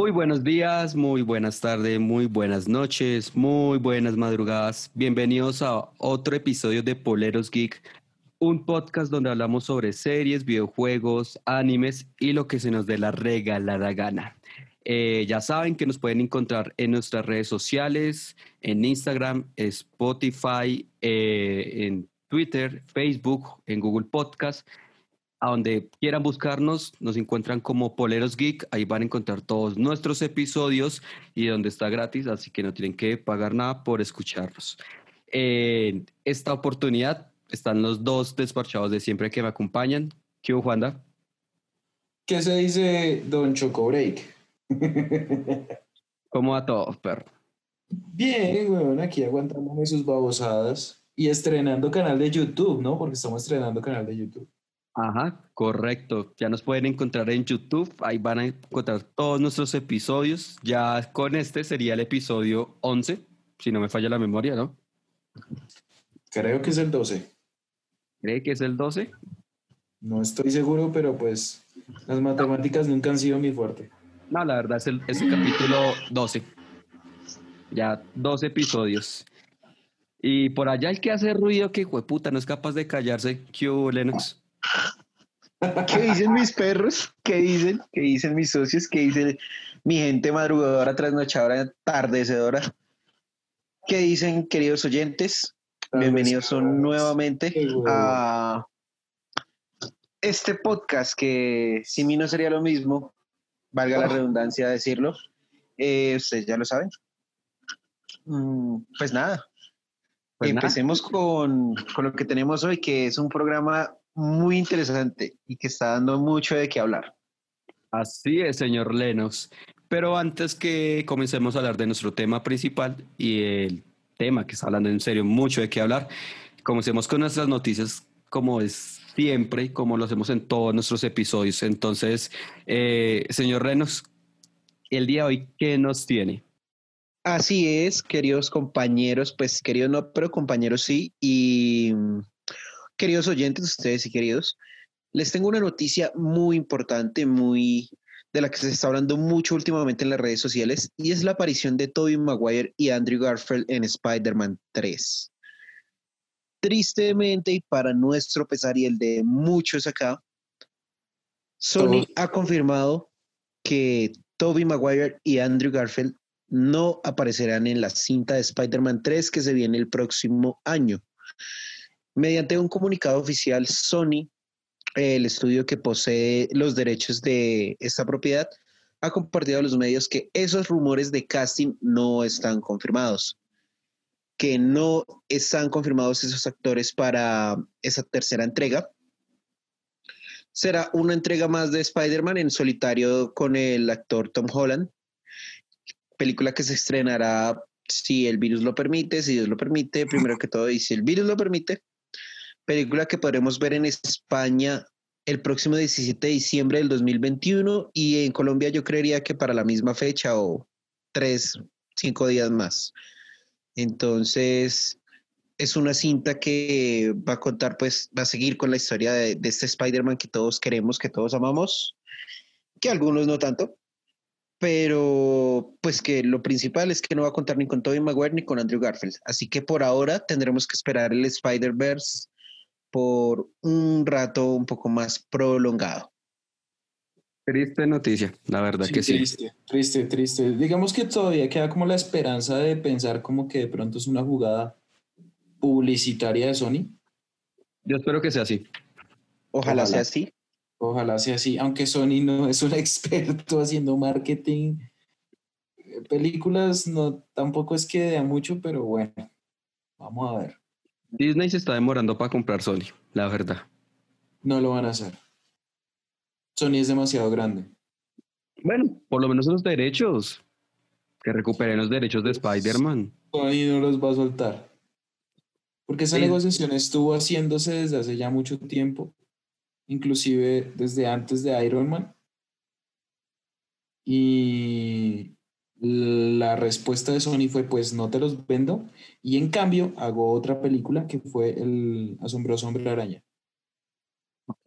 Muy buenos días, muy buenas tardes, muy buenas noches, muy buenas madrugadas. Bienvenidos a otro episodio de Poleros Geek, un podcast donde hablamos sobre series, videojuegos, animes y lo que se nos dé la regalada gana. Eh, ya saben que nos pueden encontrar en nuestras redes sociales, en Instagram, Spotify, eh, en Twitter, Facebook, en Google Podcast. A donde quieran buscarnos, nos encuentran como Poleros Geek. Ahí van a encontrar todos nuestros episodios y donde está gratis, así que no tienen que pagar nada por escucharlos. En esta oportunidad están los dos despachados de siempre que me acompañan. ¿Qué hubo, Juanda? ¿Qué se dice Don Choco Break? ¿Cómo va todo, perro? Bien, weón, aquí aguantándome sus babosadas y estrenando canal de YouTube, ¿no? Porque estamos estrenando canal de YouTube. Ajá, correcto. Ya nos pueden encontrar en YouTube. Ahí van a encontrar todos nuestros episodios. Ya con este sería el episodio 11, si no me falla la memoria, ¿no? Creo que es el 12. ¿Cree que es el 12? No estoy seguro, pero pues las matemáticas nunca han sido mi fuerte. No, la verdad es el, es el capítulo 12. Ya 12 episodios. Y por allá el que hace ruido que, puta, no es capaz de callarse. ¿Qué hubo, Lennox? ¿Qué dicen mis perros? ¿Qué dicen? ¿Qué dicen mis socios? ¿Qué dice mi gente madrugadora, trasnochadora, tardecedora? ¿Qué dicen, queridos oyentes? Bienvenidos son nuevamente Qué huevo. a este podcast que sin mí no sería lo mismo, valga la Oh. redundancia decirlo. Eh, ustedes ya lo saben. Mm, Pues nada, Pues nada. empecemos con, con lo que tenemos hoy, que es un programa muy interesante y que está dando mucho de qué hablar. Así es, señor Lennox. Pero antes que comencemos a hablar de nuestro tema principal y el tema que está hablando en serio, mucho de qué hablar, comencemos con nuestras noticias como es siempre, como lo hacemos en todos nuestros episodios. Entonces, eh, señor Lennox, el día de hoy, ¿qué nos tiene? Así es, queridos compañeros, pues queridos no, pero compañeros sí, y queridos oyentes, ustedes y queridos, les tengo una noticia muy importante, muy de la que se está hablando mucho últimamente en las redes sociales, y es la aparición de Tobey Maguire y Andrew Garfield en Spider-Man 3. Tristemente, y para nuestro pesar y el de muchos acá, Sony ha confirmado que Tobey Maguire y Andrew Garfield no aparecerán en la cinta de Spider-Man 3 que se viene el próximo año. Mediante un comunicado oficial, Sony, el estudio que posee los derechos de esta propiedad, ha compartido a los medios que esos rumores de casting no están confirmados, que no están confirmados esos actores para esa tercera entrega. Será una entrega más de Spider-Man en solitario con el actor Tom Holland, película que se estrenará si el virus lo permite, si Dios lo permite, primero que todo, y si el virus lo permite. Película que podremos ver en España el próximo 17 de diciembre del 2021 y en Colombia yo creería que para la misma fecha o tres, cinco días más. Entonces, es una cinta que va a contar, pues, va a seguir con la historia de, de este Spider-Man que todos queremos, que todos amamos, que algunos no tanto, pero pues que lo principal es que no va a contar ni con Tobey Maguire ni con Andrew Garfield. Así que por ahora tendremos que esperar el Spider-Verse por un rato un poco más prolongado. Triste noticia, la verdad Sí, que sí. Triste, triste, triste. Digamos que todavía queda como la esperanza de pensar como que de pronto es una jugada publicitaria de Sony. Yo espero que sea así. Ojalá, Ojalá. sea así. Ojalá sea así, aunque Sony no es un experto haciendo marketing. Eh, Películas no, tampoco es que dé mucho, pero bueno, vamos a ver. Disney se está demorando para comprar Sony, la verdad. No lo van a hacer. Sony es demasiado grande. Bueno, por lo menos los derechos. Que recuperen los derechos de Spider-Man. Sony no los va a soltar. Porque esa Sí. negociación estuvo haciéndose desde hace ya mucho tiempo, inclusive desde antes de Iron Man. Y la respuesta de Sony fue, pues no te los vendo. Y en cambio hago otra película que fue El asombroso hombre araña. Ok.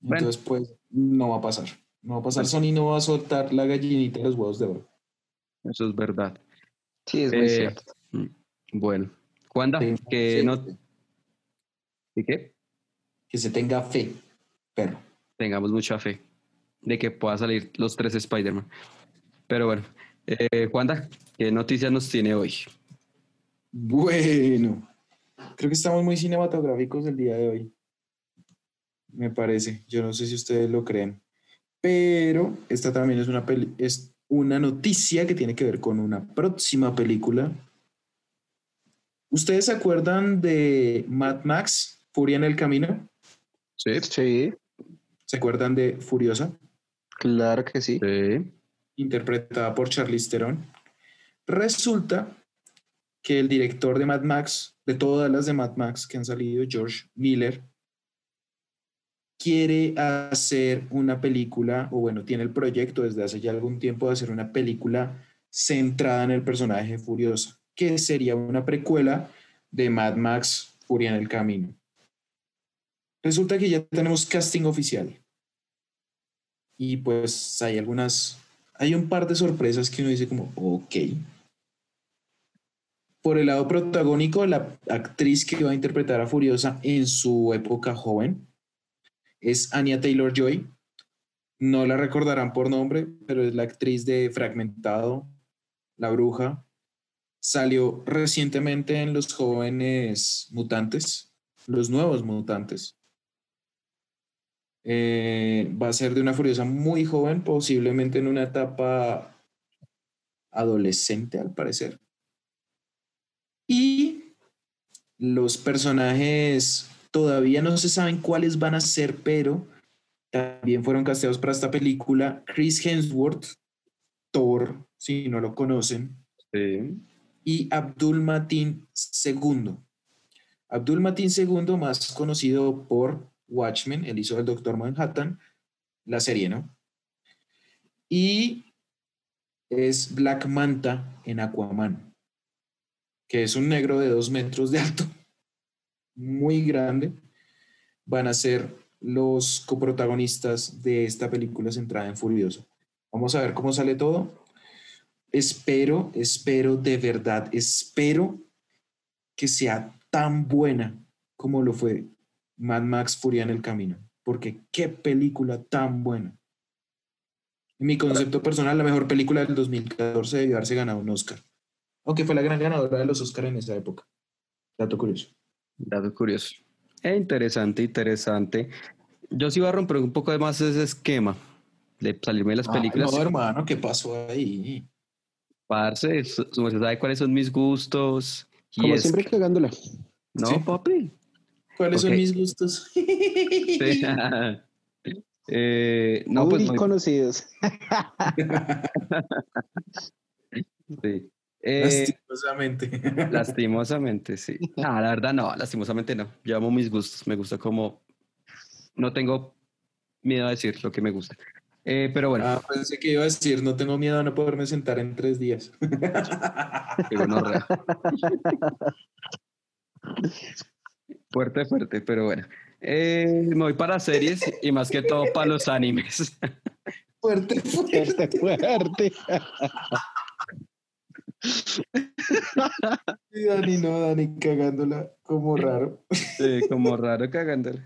Bueno. Entonces, pues no va a pasar. No va a pasar, Sony no va a soltar la gallinita de los huevos de oro. Eso es verdad. Sí, es muy Eh, cierto. mm, Bueno, Wanda, Sí, que sí. no... ¿Y qué? Que se tenga fe, perro. Tengamos mucha fe de que pueda salir los tres Spider-Man. Pero bueno, eh, Wanda, ¿qué noticias nos tiene hoy? Bueno, creo que estamos muy cinematográficos el día de hoy. Me parece. Yo no sé si ustedes lo creen. Pero esta también es una, peli- es una noticia que tiene que ver con una próxima película. ¿Ustedes se acuerdan de Mad Max, Furia en el Camino? Sí. Sí, ¿Se acuerdan de Furiosa? claro que sí. Sí. Interpretada por Charlize Theron. Resulta que el director de Mad Max, de todas las de Mad Max que han salido, George Miller, quiere hacer una película, o bueno, tiene el proyecto desde hace ya algún tiempo de hacer una película centrada en el personaje Furiosa, que sería una precuela de Mad Max Furia en el Camino. Resulta que ya tenemos casting oficial. Y pues hay algunas, hay un par de sorpresas que uno dice como, ok. Por el lado protagónico, la actriz que va a interpretar a Furiosa en su época joven es Anya Taylor Joy. No la recordarán por nombre, pero es la actriz de Fragmentado, La Bruja. Salió recientemente en Los Jóvenes Mutantes, Los Nuevos Mutantes. Eh, va a ser de una Furiosa muy joven, posiblemente en una etapa adolescente, al parecer. Y los personajes todavía no se saben cuáles van a ser, pero también fueron casteados para esta película. Chris Hemsworth, Thor, si no lo conocen, Sí. y Abdul Matin II. Abdul Matin II, más conocido por Watchmen, él hizo el Doctor Manhattan, la serie, ¿no? Y es Black Manta en Aquaman, que es un negro de dos metros de alto, muy grande. Van a ser los coprotagonistas de esta película centrada en Furioso. Vamos a ver cómo sale todo. Espero, espero de verdad, espero que sea tan buena como lo fue Mad Max Furia en el Camino. Porque qué película tan buena. En mi concepto personal, la mejor película del 2014 debió haberse ganado un Oscar. Aunque fue la gran ganadora de los Oscars en esa época. Dato curioso. Dato curioso. Eh, interesante, interesante. Yo sí iba a romper un poco más ese esquema de salirme de las películas. No, hermano, ¿qué pasó ahí? Parce, sabe cuáles son mis gustos. y Como es siempre que- cagándola. No, Sí. papi. ¿Cuáles son mis gustos? Sí. Eh, no, Muy pues muy- conocidos. sí. Eh, Lastimosamente. lastimosamente, sí. No, la verdad no, lastimosamente no. Yo amo mis gustos. Me gusta como... No tengo miedo a decir lo que me gusta. Eh, pero bueno, Ah, pensé que iba a decir, no tengo miedo a no poderme sentar en tres días. qué gonorrea. Fuerte, fuerte, pero bueno. Eh, me voy para series y más que todo para los animes. Fuerte, fuerte. Fuerte, fuerte. Y Dani, no, Dani cagándola como raro. Sí, como raro cagándole.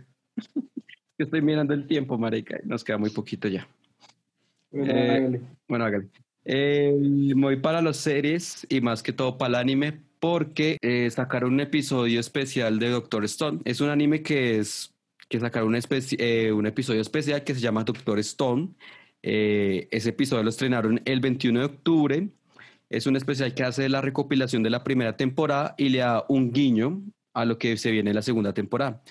Que Estoy mirando el tiempo, marica, y nos queda muy poquito ya. Bueno, Eh, hágale. Bueno, hágale. Eh, me voy para las series y más que todo para el anime porque eh, sacaron un episodio especial de Doctor Stone. Es un anime que es que sacaron un, eh, un episodio especial que se llama Doctor Stone. Eh, ese episodio lo estrenaron el 21 de octubre. Es un especial que hace la recopilación de la primera temporada y le da un guiño a lo que se viene en la segunda temporada.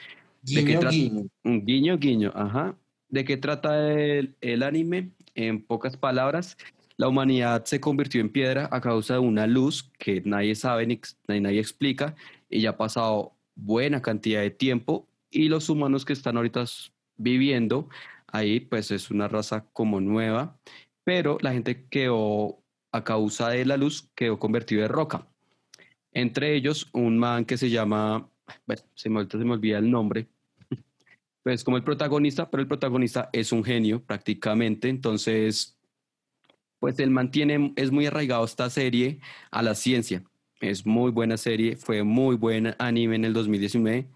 ¿De qué Guiño, trata? guiño. Un guiño, guiño, ajá. ¿De qué trata el, el anime? En pocas palabras, la humanidad se convirtió en piedra a causa de una luz que nadie sabe ni nadie explica y ya ha pasado buena cantidad de tiempo y los humanos que están ahorita viviendo ahí pues es una raza como nueva, pero la gente quedó a causa de la luz quedó convertido en roca. Entre ellos un man que se llama, bueno, se me olvida el nombre, pues como el protagonista, pero el protagonista es un genio prácticamente, entonces, pues él mantiene, es muy arraigado esta serie a la ciencia. Es muy buena serie, fue muy buen anime en el 2019.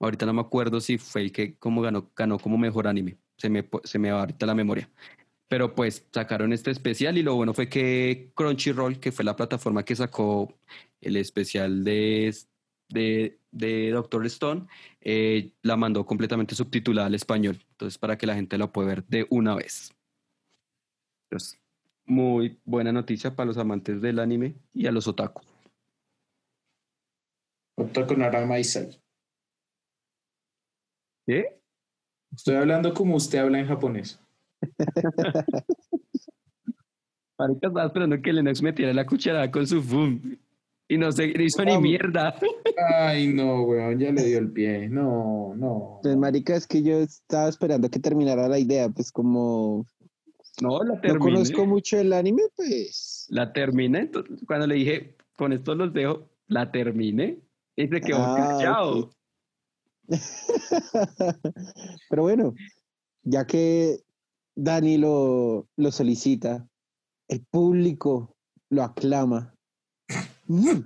Ahorita no me acuerdo si fue el que como ganó, ganó como mejor anime. Se me, se me va ahorita la memoria. Pero pues sacaron este especial y lo bueno fue que Crunchyroll, que fue la plataforma que sacó el especial de, de, de Doctor Stone, eh, la mandó completamente subtitulada al español. Entonces, para que la gente la pueda ver de una vez. Entonces, muy buena noticia para los amantes del anime y a los otaku. Otaku Narama Isai. ¿Qué? Estoy hablando como usted habla en japonés. Marica estaba esperando que Lennox metiera la cucharada con su boom. Y no se hizo ni mierda. Ay, no, weón, ya le dio el pie. No, no. Pues, marica, es que yo estaba esperando que terminara la idea, pues como No, la no terminé. conozco mucho el anime, pues... La terminé. entonces, cuando le dije, con esto los dejo, la terminé. Y se quedó Ah, callado. ok. Pero bueno, ya que Dani lo, lo solicita, el público lo aclama. ¡Vum!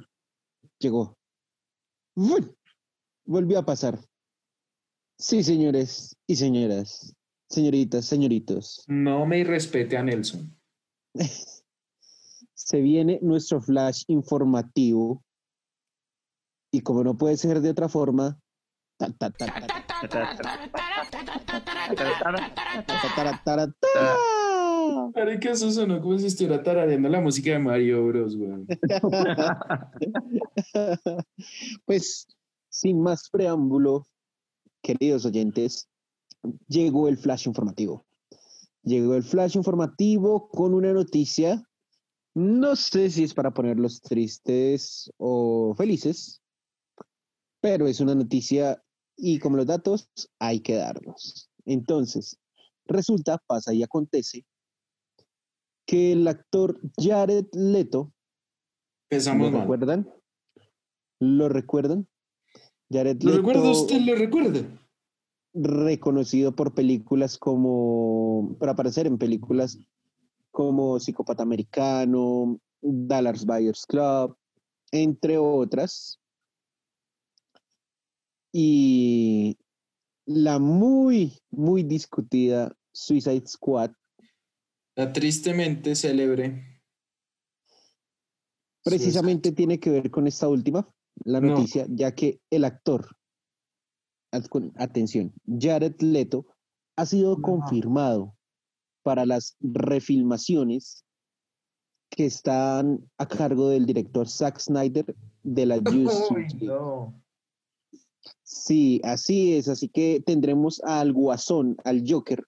Llegó. ¡Vum! Volvió a pasar. Sí, señores y señoras, Señoritas, señoritos. No me irrespete a Nelson. Se viene nuestro flash informativo. Y como no puede ser de otra forma. Pero que eso sonó como si estuviera tarareando la música de Mario Bros, güey. pues, sin más preámbulo, queridos oyentes, llegó el flash informativo. Llegó el flash informativo con una noticia. No sé si es para ponerlos tristes o felices, pero es una noticia y como los datos hay que darlos. Entonces, resulta, pasa y acontece que el actor Jared Leto Empezamos ¿Lo mal. recuerdan? ¿Lo recuerdan? Jared ¿Lo Leto, recuerda usted? ¿Lo recuerda? Reconocido por películas como, para aparecer en películas como Psicópata Americano, Dallas Buyers Club, entre otras. Y la muy, muy discutida Suicide Squad La tristemente célebre. precisamente tiene que ver con esta última, la No. noticia, ya que el actor, atención, Jared Leto, ha sido No. confirmado para las refilmaciones que están a cargo del director Zack Snyder de la Justice no. Sí, así es. Así que tendremos al Guasón, al Joker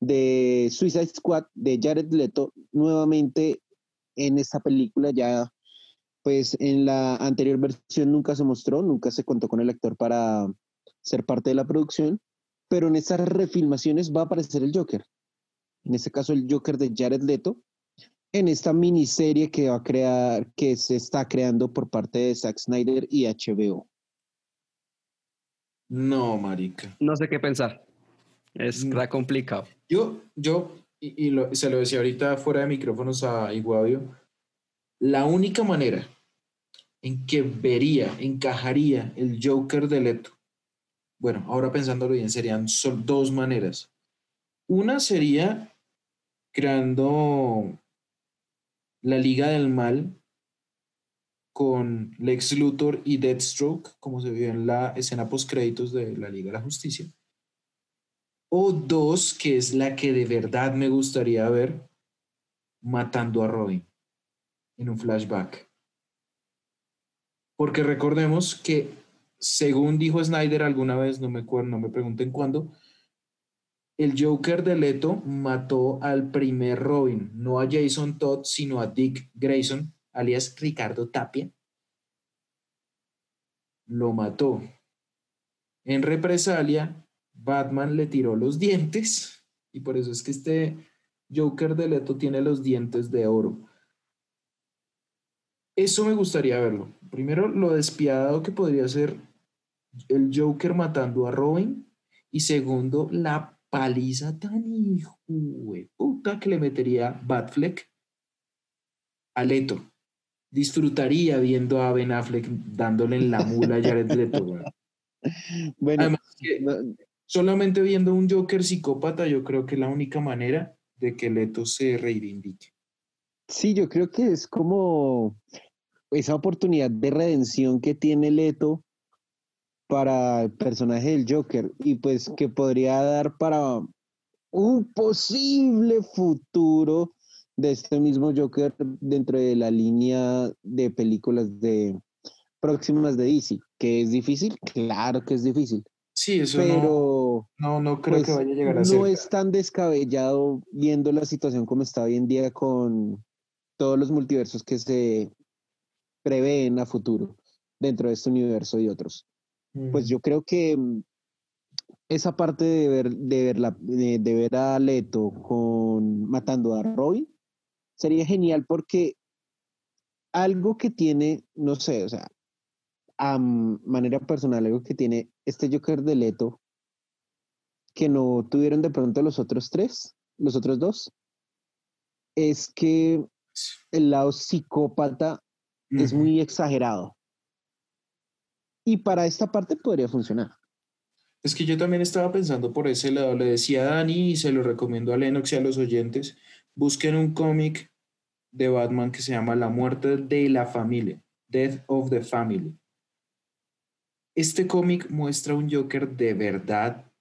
de Suicide Squad de Jared Leto nuevamente en esta película. Ya, pues en la anterior versión nunca se mostró, nunca se contó con el actor para ser parte de la producción, pero en estas refilmaciones va a aparecer el Joker. En este caso, el Joker de Jared Leto en esta miniserie que va a crear, que se está creando por parte de Zack Snyder y HBO. No, marica. No sé qué pensar. Es Mm. está complicado. Yo, yo, y, y lo- se lo decía ahorita fuera de micrófonos a Iguadio, la única manera en que vería, encajaría el Joker de Leto, bueno, ahora pensándolo bien, serían dos maneras. Una sería creando la Liga del Mal con Lex Luthor y Deathstroke, como se vio en la escena post créditos de la Liga de la Justicia. O dos, que es la que de verdad me gustaría ver, matando a Robin en un flashback. Porque recordemos que, según dijo Snyder alguna vez, no me acuerdo, no me pregunten cuándo, el Joker de Leto mató al primer Robin, no a Jason Todd, sino a Dick Grayson, alias Ricardo Tapia. Lo mató. En represalia, Batman le tiró los dientes y por eso es que este Joker de Leto tiene los dientes de oro. Eso me gustaría verlo. Primero, lo despiadado que podría ser el Joker matando a Robin Y segundo, la paliza tan hijo de puta que le metería Batfleck a Leto. Disfrutaría viendo a Ben Affleck dándole en la mula a Jared Leto. Bueno, Además que solamente viendo un Joker psicópata, yo creo que es la única manera de que Leto se reivindique. sí, yo creo que es como esa oportunidad de redención que tiene Leto para el personaje del Joker y pues que podría dar para un posible futuro de este mismo Joker dentro de la línea de películas de próximas de DC, que es difícil, claro que es difícil, Sí, eso no, pero no, no creo pues, que vaya a llegar a no ser. es tan descabellado viendo la situación como está hoy en día con todos los multiversos que se prevén a futuro dentro de este universo y otros. Pues yo creo que mm, esa parte de ver, de ver, la- de, de ver a Leto con, matando a Robin sería genial porque algo que tiene, no sé, o sea, a manera personal, algo que tiene este Joker de Leto que no tuvieron de pronto los otros tres, los otros dos, es que el lado psicópata es muy exagerado. Y para esta parte podría funcionar. Es que yo también estaba pensando por ese lado. Le decía a Dani y se lo recomiendo a Lennox y a los oyentes. Busquen un cómic de Batman que se llama La muerte de la familia. Death of the Family. Este cómic muestra un Joker de verdad,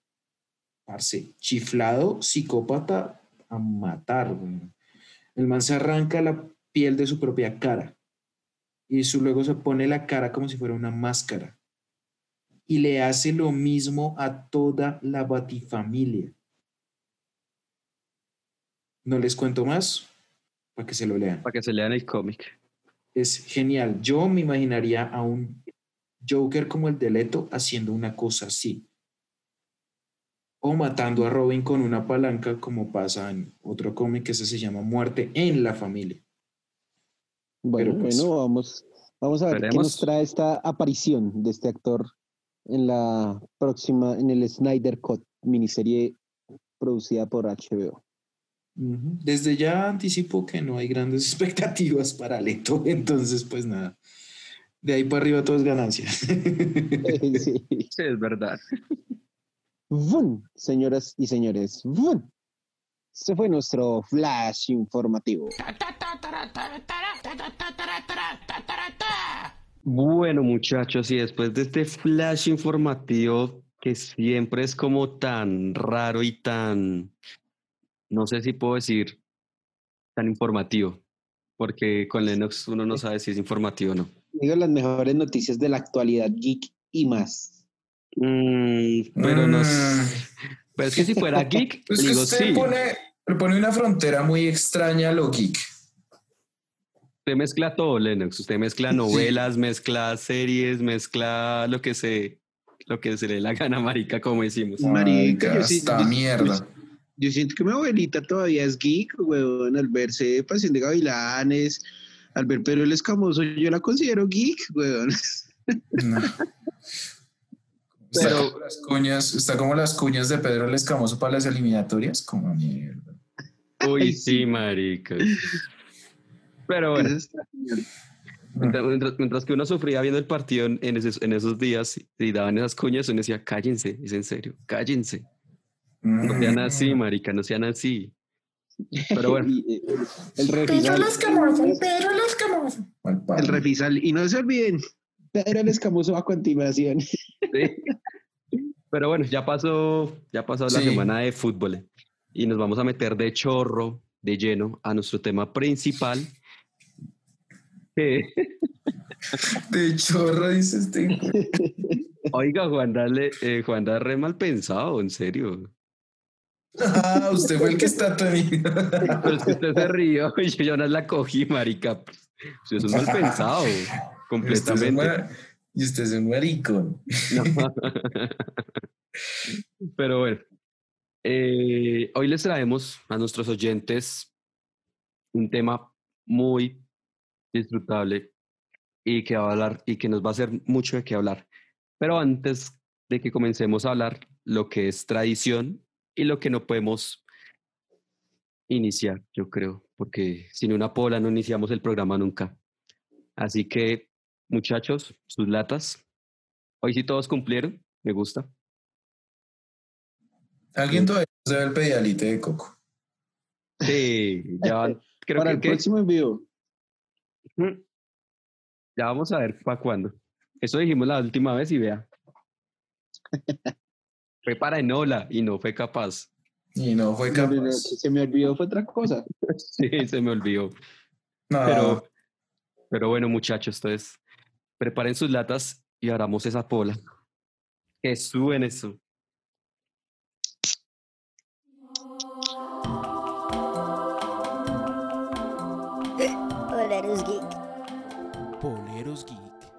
parce, chiflado, psicópata a matar. El man se arranca la piel de su propia cara y su, luego se pone la cara como si fuera una máscara y le hace lo mismo a toda la batifamilia. No les cuento más para que se lo lean. Para que se lean el cómic. Es genial. Yo me imaginaría a un Joker como el de Leto haciendo una cosa así. O matando a Robin con una palanca como pasa en otro cómic que ese se llama Muerte en la familia. Bueno, pues, bueno, vamos, vamos a ver qué nos trae esta aparición de este actor en la próxima, en el Snyder Cut, miniserie producida por HBO. Desde ya anticipo que no hay grandes expectativas para Leto, entonces pues nada. De ahí para arriba todo es ganancia. Sí. Sí, es verdad. Señoras y señores. Este fue nuestro flash informativo. Bueno, muchachos, y después de este flash informativo que siempre es como tan raro y tan, no sé si puedo decir, tan informativo, porque con Lennox uno no sabe si es informativo o no. Digo las mejores noticias de la actualidad geek y más. Mm, pero no s- Pero es que si fuera geek, Pues digo usted sí. pone, pone una frontera muy extraña a lo geek. Usted mezcla todo, Lennox. Usted mezcla novelas, mezcla series, mezcla lo que se, lo que se le dé la gana, marica, como decimos. Marica, esta yo- mierda. Yo siento que mi abuelita todavía es geek, weón, al verse Pasión de Gavilanes, al ver Pedro el Escamoso, yo la considero geek, weón. No. Está, Pero- como las cuñas, está como las cuñas de Pedro el Escamoso para las eliminatorias. Como mierda. Uy, sí. marica. Pero bueno, mientras, mientras- mientras que uno sufría viendo el partido en, en esos, en esos días y daban esas cuñas, uno decía, cállense, es en serio, cállense. No sean así, marica, no sean así. Pero bueno, eh, el Pedro refisal, el Escamoso, Pedro el Escamoso. El refisal, y no se olviden, Pedro el Escamoso a continuación. sí. Pero bueno, ya pasó, ya pasó la Sí. semana de fútbol y nos vamos a meter de chorro, de lleno, a nuestro tema principal. De chorro, dice este. Oiga, Juan, dale, eh, Juan, da re mal pensado, en serio. Ah, usted fue el que está tan. Pero es que usted se rió y yo no la cogí, marica. Eso es mal pensado, completamente. Y usted es un maricón. No. Pero bueno, eh, hoy les traemos a nuestros oyentes un tema muy disfrutable y que va a hablar y que nos va a hacer mucho de qué hablar. Pero antes de que comencemos a hablar lo que es tradición y lo que no podemos iniciar, yo creo, porque sin una pola no iniciamos el programa nunca. Así que, muchachos, sus latas. Hoy sí todos cumplieron, me gusta. Alguien todavía se ve el pedialite de coco. Sí, ya van, creo Para que, el que- próximo envío. Ya vamos a ver para cuándo. Eso dijimos la última vez y vea. fue para Enola y no fue capaz. Y no fue No, no, no, capaz. se me olvidó, fue otra cosa. Sí, se me olvidó. No, Pero, pero bueno, muchachos, entonces preparen sus latas y abramos esa pola. Que suben eso.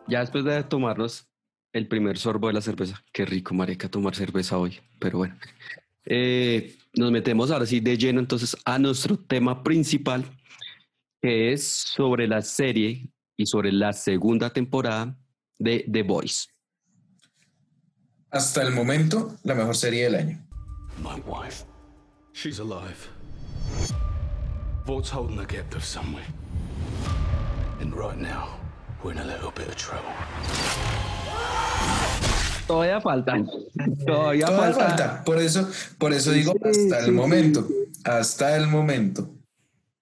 Ya después de tomarnos el primer sorbo de la cerveza, qué rico, mareca, tomar cerveza hoy, pero bueno. Eh, nos metemos ahora sí de lleno entonces a nuestro tema principal, que es sobre la serie y sobre la segunda temporada de The Voice. hasta el momento, la mejor serie del año. My wife. She's alive. Vault's holding the captive somewhere. And right now, we're in a little bit of trouble. Todavía falta. Todavía Todavía falta. falta. Por eso, por eso digo Sí, hasta sí, el momento. Hasta el momento.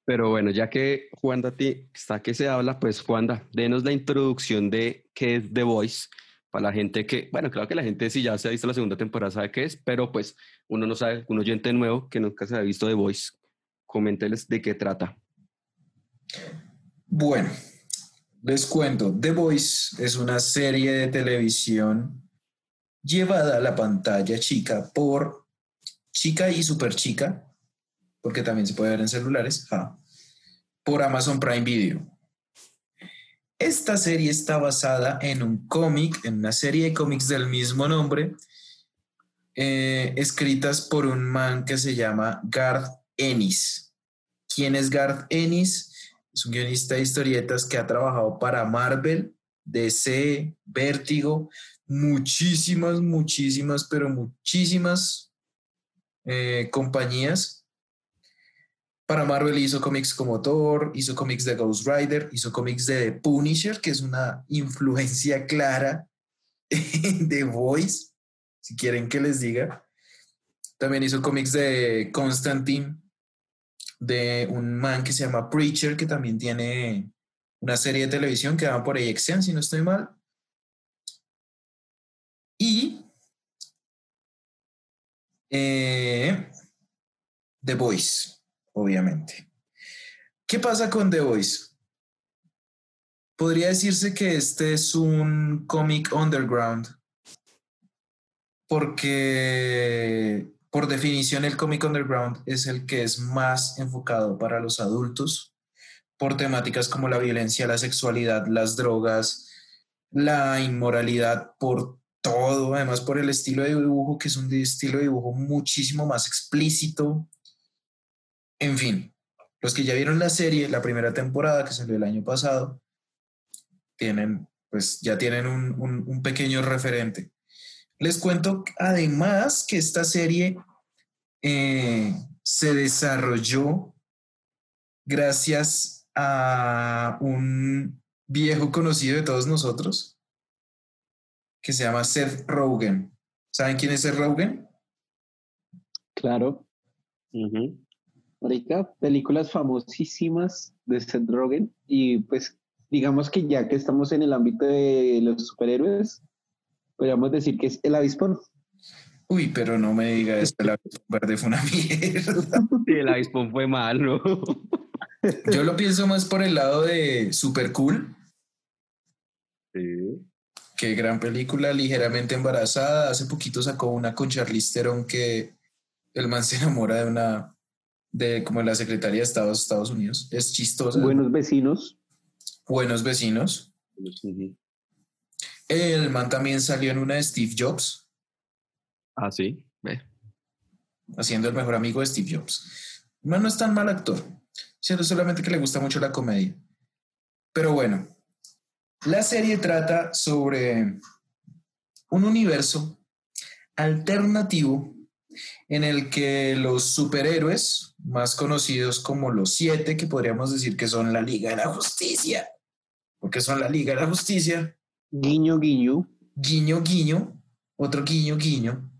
Pero bueno, ya que Juanda ti- está que se habla, pues Juanda, denos la introducción de qué es The Voice para la gente que, bueno, claro que la gente si ya se ha visto la segunda temporada sabe qué es, pero pues uno no sabe, un oyente nuevo que nunca se ha visto The Voice, coménteles de qué trata. Bueno, les cuento. The Voice es una serie de televisión llevada a la pantalla chica por Chica y Super Chica, porque también se puede ver en celulares, por Amazon Prime Video. Esta serie está basada en un cómic, en una serie de cómics del mismo nombre, eh, escritas por un man que se llama Garth Ennis. ¿Quién es Garth Ennis? Es un guionista de historietas que ha trabajado para Marvel, DC, Vértigo, muchísimas, muchísimas, pero muchísimas eh, compañías. Para Marvel hizo cómics como Thor, hizo cómics de Ghost Rider, hizo cómics de Punisher, que es una influencia clara de Voice, si quieren que les diga. También hizo cómics de Constantine, de un man que se llama Preacher, que también tiene una serie de televisión que va por AXN, si no estoy mal. Y eh, The Voice, obviamente. ¿Qué pasa con The Voice? Podría decirse que este es un cómic underground, porque por definición el cómic underground es el que es más enfocado para los adultos, por temáticas como la violencia, la sexualidad, las drogas, la inmoralidad, por todo, además por el estilo de dibujo, que es un estilo de dibujo muchísimo más explícito. En fin, los que ya vieron la serie, la primera temporada que salió el año pasado, tienen, pues ya tienen un, un- un pequeño referente. Les cuento además que esta serie eh, se desarrolló gracias a un viejo conocido de todos nosotros que se llama Seth Rogen. ¿Saben quién es Seth Rogen? Claro. Marica, películas famosísimas de Seth Rogen y pues digamos que ya que estamos en el ámbito de los superhéroes, podríamos decir que es el avispón. Uy, pero no me diga eso, la verde fue una mierda. Sí, el avispón fue malo. Yo lo pienso más por el lado de Super Cool, Sí. que gran película, ligeramente embarazada. Hace poquito sacó una con Charlize Theron que el man se enamora de una, de como la Secretaría de Estado de Estados Unidos. Es chistosa. Buenos vecinos. Buenos vecinos. El man también salió en una de Steve Jobs, Ah, sí. Ve. haciendo el mejor amigo de Steve Jobs. El man no es tan mal actor, siendo solamente que le gusta mucho la comedia. Pero bueno, la serie trata sobre un universo alternativo en el que los superhéroes, más conocidos como los siete, que podríamos decir que son la Liga de la Justicia, porque son la Liga de la Justicia, Guiño, guiño. guiño, guiño, otro guiño, guiño,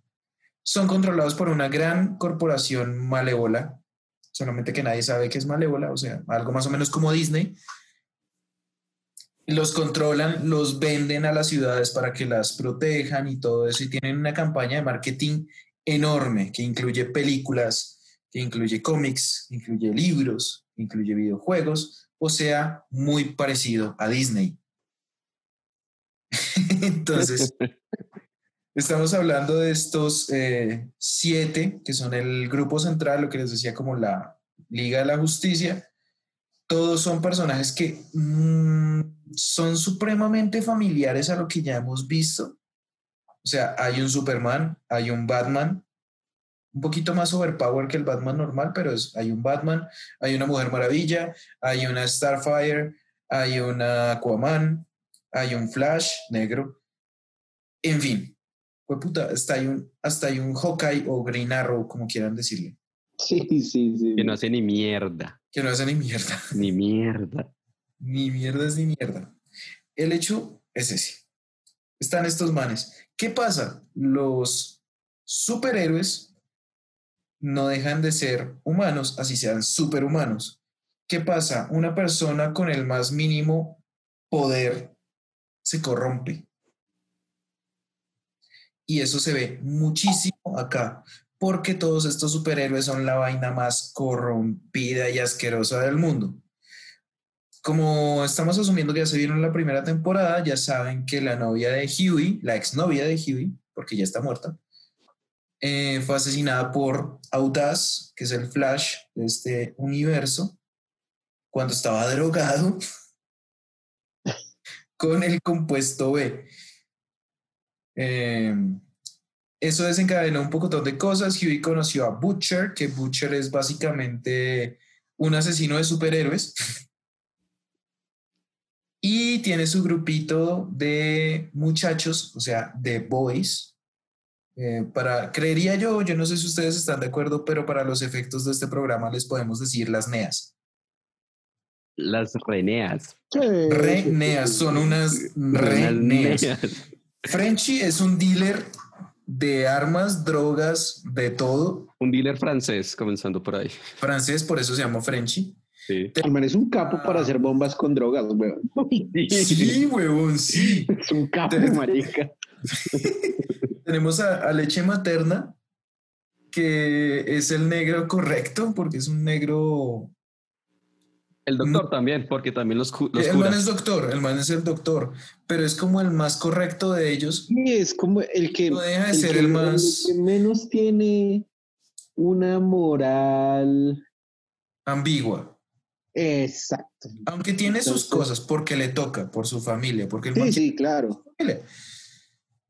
son controlados por una gran corporación malévola, solamente que nadie sabe que es malévola, o sea, algo más o menos como Disney. Los controlan, los venden a las ciudades para que las protejan y todo eso, y tienen una campaña de marketing enorme que incluye películas, que incluye cómics, incluye libros, incluye videojuegos, o sea, muy parecido a Disney. Entonces, estamos hablando de estos eh, siete, que son el grupo central, lo que les decía como la Liga de la Justicia. Todos son personajes que mm, son supremamente familiares a lo que ya hemos visto. O sea, hay un Superman, hay un Batman, un poquito más overpower que el Batman normal, pero es- hay un Batman, hay una Mujer Maravilla, hay una Starfire, hay una Aquaman, hay un Flash negro. En fin, fue puta, hasta hay un, hasta hay un Hawkeye o Green Arrow, como quieran decirle, Sí, sí, sí. Que no hace ni mierda. que no hace ni mierda. Ni mierda. Ni mierda es ni mierda. El hecho es ese. Están estos manes. ¿Qué pasa? Los superhéroes no dejan de ser humanos, así sean superhumanos. ¿Qué pasa? Una persona con el más mínimo poder se corrompe. Y eso se ve muchísimo acá, porque todos estos superhéroes son la vaina más corrompida y asquerosa del mundo como estamos asumiendo que ya se vieron la primera temporada, ya saben que la novia de Huey, la exnovia de Huey, porque ya está muerta, eh, fue asesinada por Audaz, que es el Flash de este universo, cuando estaba drogado con el compuesto B. Eh, eso desencadenó un poco de cosas. Huey conoció a Butcher, que Butcher es básicamente un asesino de superhéroes. Y tiene su grupito de muchachos, o sea, de boys. eh, para, creería yo, yo no sé si ustedes están de acuerdo, pero para los efectos de este programa les podemos decir las neas. Las reneas. Sí, Reneas, sí, sí. son unas reneas. neas. Frenchy es un dealer de armas, drogas, de todo. Un dealer francés, comenzando por ahí. Francés, por eso se llama Frenchy. Sí. El man es un capo para hacer bombas con drogas, weón. Sí, huevón, sí. Es un capo, marica. Tenemos a, a leche materna, que es el negro correcto, porque es un negro. El doctor también, porque también los, los el man es doctor, el man es el doctor, pero es como el más correcto de ellos. Y es como el que, No deja de el ser que- el más el que menos tiene una moral. ambigua. Exacto. Aunque tiene sus cosas, porque le toca, por su familia, porque el man Sí, sí, claro. familia.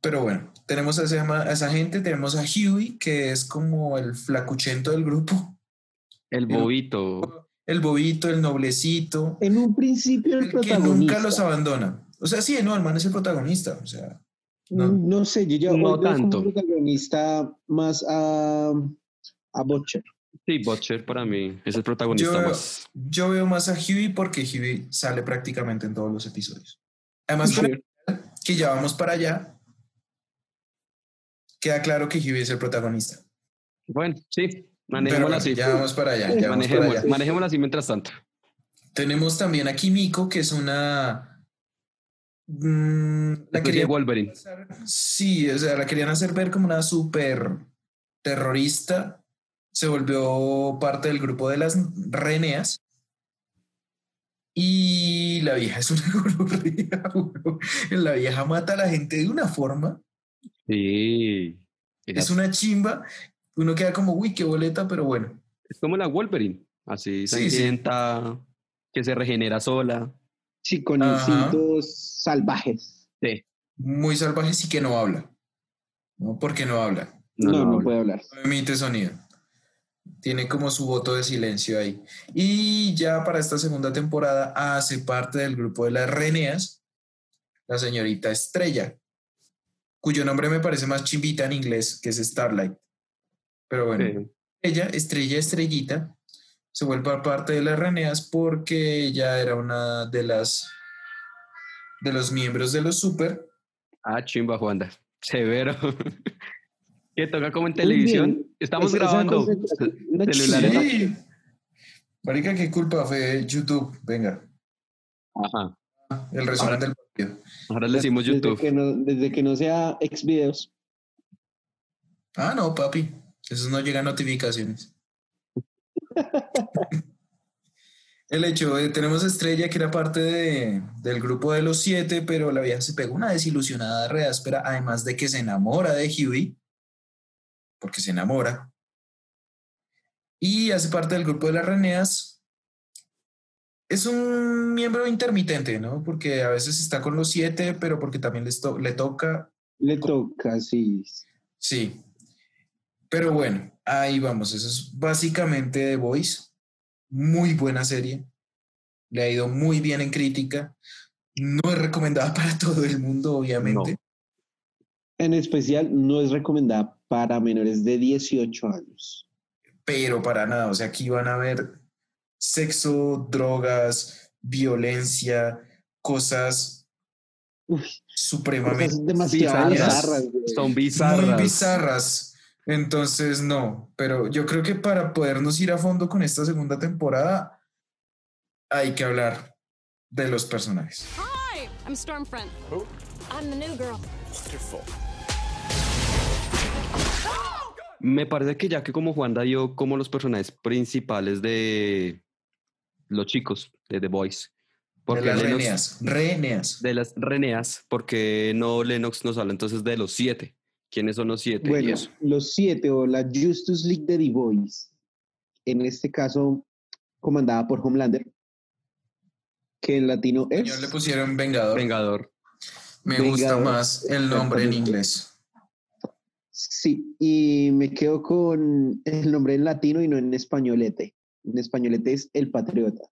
Pero bueno, tenemos a, ese a esa gente, tenemos a Huey, que es como el flacuchento del grupo, El bobito. El bobito, el noblecito, En un principio el, el que protagonista. nunca los abandona. O sea, sí, no, el man es el protagonista. O sea, no. no. sé, yo ya No hoy veo tanto. como protagonista más a, a Butcher. Sí, Butcher para mí es el protagonista Yo- más. yo veo más a Huey porque Huey sale prácticamente en todos los episodios. Además, que ya vamos para allá, queda claro que Huey es el protagonista. Bueno, sí, manejémosla así. ya vamos para allá. Ya para Manejémosla, allá. manejémosla así mientras tanto. Tenemos también a Kimiko, que es una. mm, la querían Wolverine. hacer- sí, o sea, la querían hacer ver como una súper terrorista. Se volvió parte del grupo de las reneas. Y la vieja es una gonorrea. La vieja mata a la gente de una forma. Sí. Es una chimba. Uno queda como, uy, qué boleta, pero bueno. Es como la Wolverine. Así Sí, sí. sangrienta, que se regenera sola. Sí, con Ajá. instintos salvajes. Sí. Muy salvaje, sí que no habla. ¿No? Porque no habla. No, no, habla. puede hablar. No emite sonido. Tiene como su voto de silencio ahí. Y ya para esta segunda temporada hace parte del grupo de las Reneas la señorita Estrella. cuyo nombre me parece más chimbita en inglés, que es Starlight. Pero bueno, Sí. ella, Estrella Estrellita, se vuelve parte de las Reneas porque ella era una de las de los miembros de los Super. Ah, chimba, Juanda. Severo. que toca como en Muy televisión. bien. Estamos grabando. celulares. Sí. Marica, qué culpa fue YouTube. Venga, Ajá. el resumen Ahora- del partido. Ahora le decimos Desde YouTube. que no, desde que no sea Xvideos. Ah, no, papi. Eso no llega a notificaciones. El hecho de tenemos a Estrella, que era parte de- del grupo de los siete, pero la vieja se pega una desilusionada re áspera, además de que se enamora de Huey, porque se enamora, y hace parte del grupo de las Reneas. Es un miembro intermitente, ¿no? Porque a veces está con los siete, pero porque también les to- le toca Le toca, sí. Sí. Pero bueno, ahí vamos. Eso es básicamente The Voice. Muy buena serie. Le ha ido muy bien en crítica. No es recomendada para todo el mundo, obviamente. En especial, no es recomendada para menores de 18 años. Pero para nada. O sea, aquí van a ver sexo, drogas, violencia, cosas Uf, supremamente cosas demasiado bizarras. Son bizarras. muy bizarras. Entonces, no, pero yo creo que para podernos ir a fondo con esta segunda temporada, hay que hablar de los personajes. Hi, I'm Stormfront. I'm the new girl. Me parece que ya que como Juanda dio como los personajes principales de los chicos de The Voice. de las Lennox- Reneas. Reneas. de las Reneas, porque no Lennox nos habla entonces de los siete. ¿Quiénes son los siete? Bueno, los siete o la Justice League de The Boys, en este caso comandada por Homelander, que en latino es... Señor, le pusieron Vengador. Vengador. Me gusta más el nombre en inglés. Sí, y me quedo con el nombre en latino y no en españolete. En españolete es El Patriota.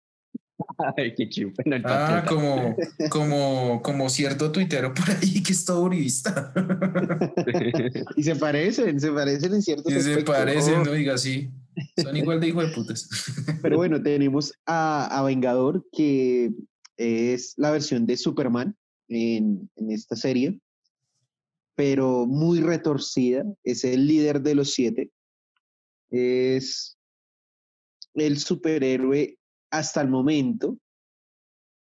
Ay, qué chimpa. no, el Ah, como, como, como cierto tuitero por ahí que es todo uribista. Y se parecen, se parecen en ciertos Sí, se aspectos. parecen, Oh, no diga así. Son igual de hijo de putas. Pero bueno, tenemos a, a Vengador, que es la versión de Superman en, en esta serie, pero muy retorcida. Es el líder de los siete. Es el superhéroe hasta el momento.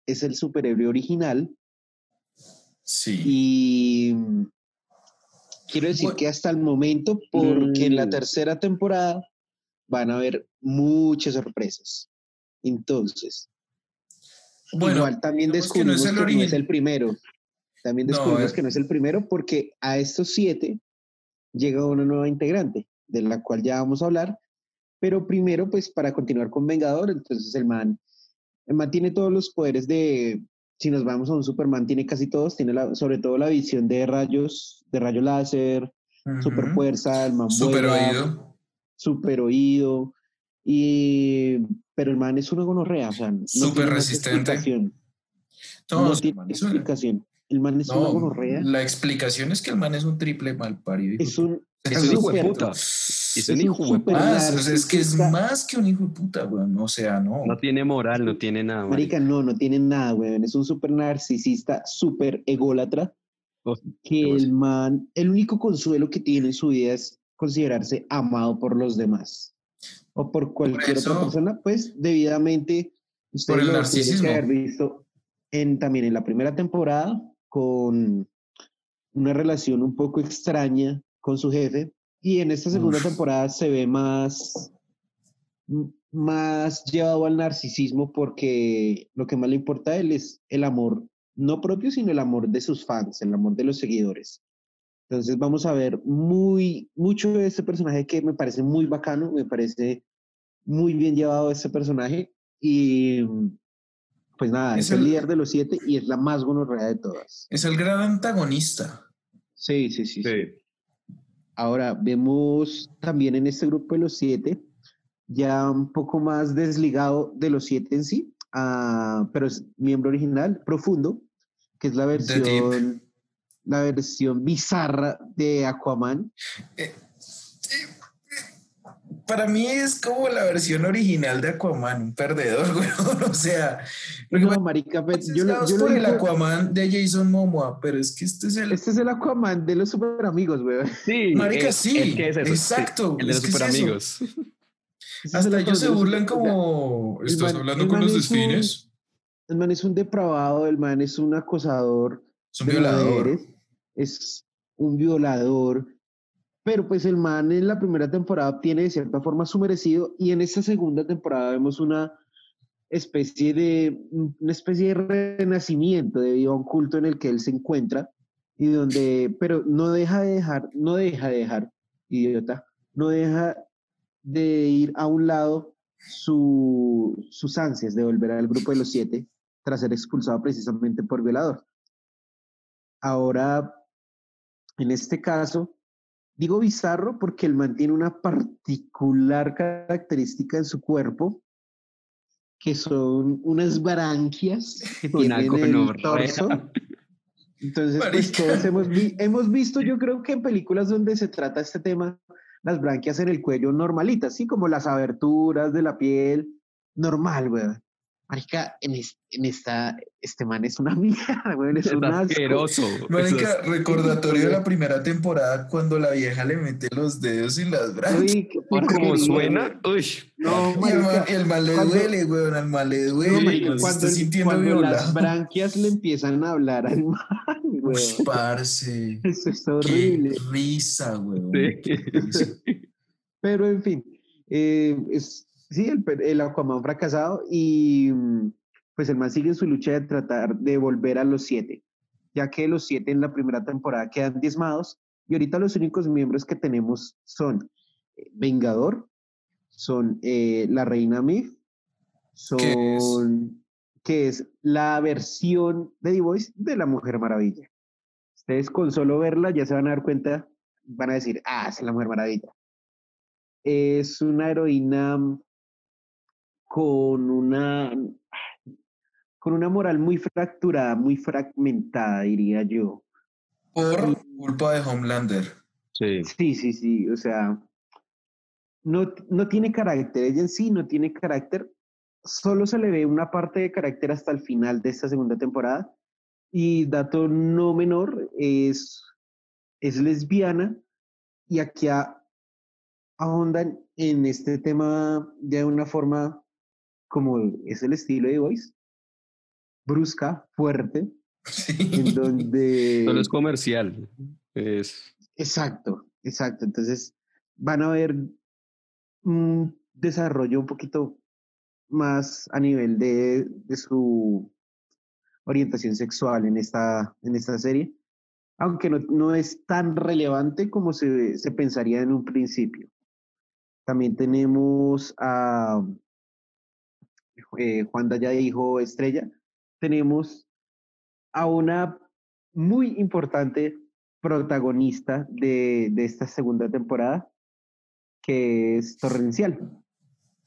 Es el superhéroe original. Sí. Y mm, quiero decir Bueno. que hasta el momento, porque en la Mm. tercera temporada van a haber muchas sorpresas. Entonces, Bueno, igual también digamos que no descubrimos es que el no es, original. el primero. También No, descubrimos eh. que no es el primero porque a estos siete llega una nueva integrante, de la cual ya vamos a hablar. Pero primero, pues para continuar con Vengador, entonces el man, el man tiene todos los poderes de, si nos vamos a un Superman, tiene casi todos, tiene la- sobre todo la visión de rayos, de rayo láser, super fuerza, el man Super vuela, oído. super oído, y, pero el man es una gonorrea, o sea, no más resistente. No, No tiene una- explicación. El man es una no, gonorrea. la explicación es que el man es un triple mal parido. Es un, Es es un Es es un hijo de puta. Más, o sea, es que es más que un hijo de puta, weón. O sea, no. No tiene moral, no tiene nada. Marica, no, no tiene nada, weón. Es un súper narcisista, súper ególatra. Oh, que el man, el único consuelo que tiene en su vida es considerararse amado por los demás. O por cualquier eso- otra persona, pues debidamente. Ustedes el lo tuvieron que narcisismo. haber visto en, también en la primera temporada con una relación un poco extraña con su jefe. Y en esta segunda Uf. temporada se ve más, más llevado al narcisismo porque lo que más le importa a él es el amor, no propio, sino el amor de sus fans, el amor de los seguidores. Entonces vamos a ver muy, mucho de este personaje que me parece muy bacano, me parece muy bien llevado este personaje y pues nada, Es es, el, el- líder de los siete y es la más gonorrea de todas. Es el gran antagonista. Sí, sí, sí. sí. Sí. Ahora vemos también en este grupo de los siete, ya un poco más desligado de los siete en sí, ah, pero es miembro original, profundo, que es la versión la versión bizarra de Aquaman. Para mí es como la versión original de Aquaman, un perdedor, weón. O sea, lo que No, pasa marica, pero es que yo, lo- yo lo por el Aquaman de Jason Momoa, pero es que este es el... Este es el Aquaman de los super amigos, weón. Sí, Marica, es- sí, es que es eso, exacto, el de los que es super eso. amigos. Este es Hasta el ellos se burlan como... el ¿Estás man- hablando con los es un-? El man es un depravado, el man es un acosador. Es un violador. es un violador, pero pues el man en la primera temporada obtiene de cierta forma su merecido y en esta segunda temporada vemos una especie de una especie de renacimiento debido a un culto en el que él se encuentra y donde pero no deja de dejar no deja de dejar idiota no deja de ir a un lado su- sus ansias de volver al grupo de los siete tras ser expulsado precisamente por violador. Ahora, en este caso, digo bizarro porque el man tiene una particular característica en su cuerpo, que son unas branquias que Una tiene en el torso. Entonces, pues todos hemos, vi- hemos visto, yo creo que en películas donde se trata este tema, las branquias en el cuello normalitas, así como las aberturas de la piel, normal, weón. Marica, en, es- en esta, este man es una mierda, weón, es Es un asco. asqueroso. Marica, Eso recordatorio de la primera temporada cuando la vieja le mete los dedos en las branquias. Uy, qué es- por como suena, uy. No, Y el man, marica, y el man le cuando- duele, weón, al man le duele. no, marica, cuando, está sintiendo cuando las branquias le empiezan a hablar al man, Uy, weón. parce. Eso es Qué horrible. risa, weón. Sí. Pero en fin, eh, es, sí, el, el Aquaman fracasado y mm, pues el man sigue en su lucha de tratar de volver a los siete, ya que los siete en la primera temporada quedan diezmados y ahorita los únicos miembros que tenemos son eh, Vengador, son eh, la Reina Mif, ¿Qué es? son que es la versión de The Voice de la Mujer Maravilla. Ustedes con solo verla ya se van a dar cuenta, van a decir, ah, es la Mujer Maravilla. Es una heroína con una con una moral muy fracturada, muy fragmentada, diría yo. Por culpa de Homelander. Sí. Sí, sí, sí, o sea, no, no tiene carácter, ella en sí no tiene carácter, solo se le ve una parte de carácter hasta el final de esta segunda temporada y dato no menor, es, es lesbiana y aquí a- ahondan en este tema de una forma como es el estilo de Voice, brusca, fuerte, en donde... Solo es comercial. Es Exacto, exacto. Entonces van a ver un desarrollo un poquito más a nivel de, de su orientación sexual en esta, en esta serie, aunque no, no es tan relevante como se, se pensaría en un principio. También tenemos a eh, Juan ya dijo Estrella, tenemos a una muy importante protagonista de, de esta segunda temporada, que es Torrencial,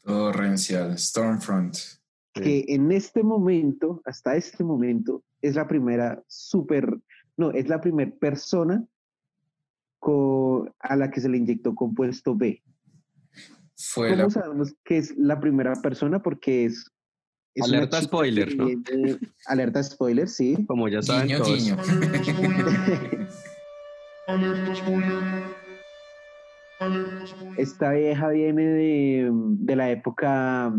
Torrencial, Stormfront. que en este momento, hasta este momento, es la primera super, no, es la primera persona co- a la que se le inyectó compuesto B. Fue ¿Cómo la sabemos que es la primera persona? Porque es... es Alerta spoiler, que ¿no? viene- Alerta spoiler, sí. como ya saben guiño, todos. guiño. Esta vieja viene de, de la época,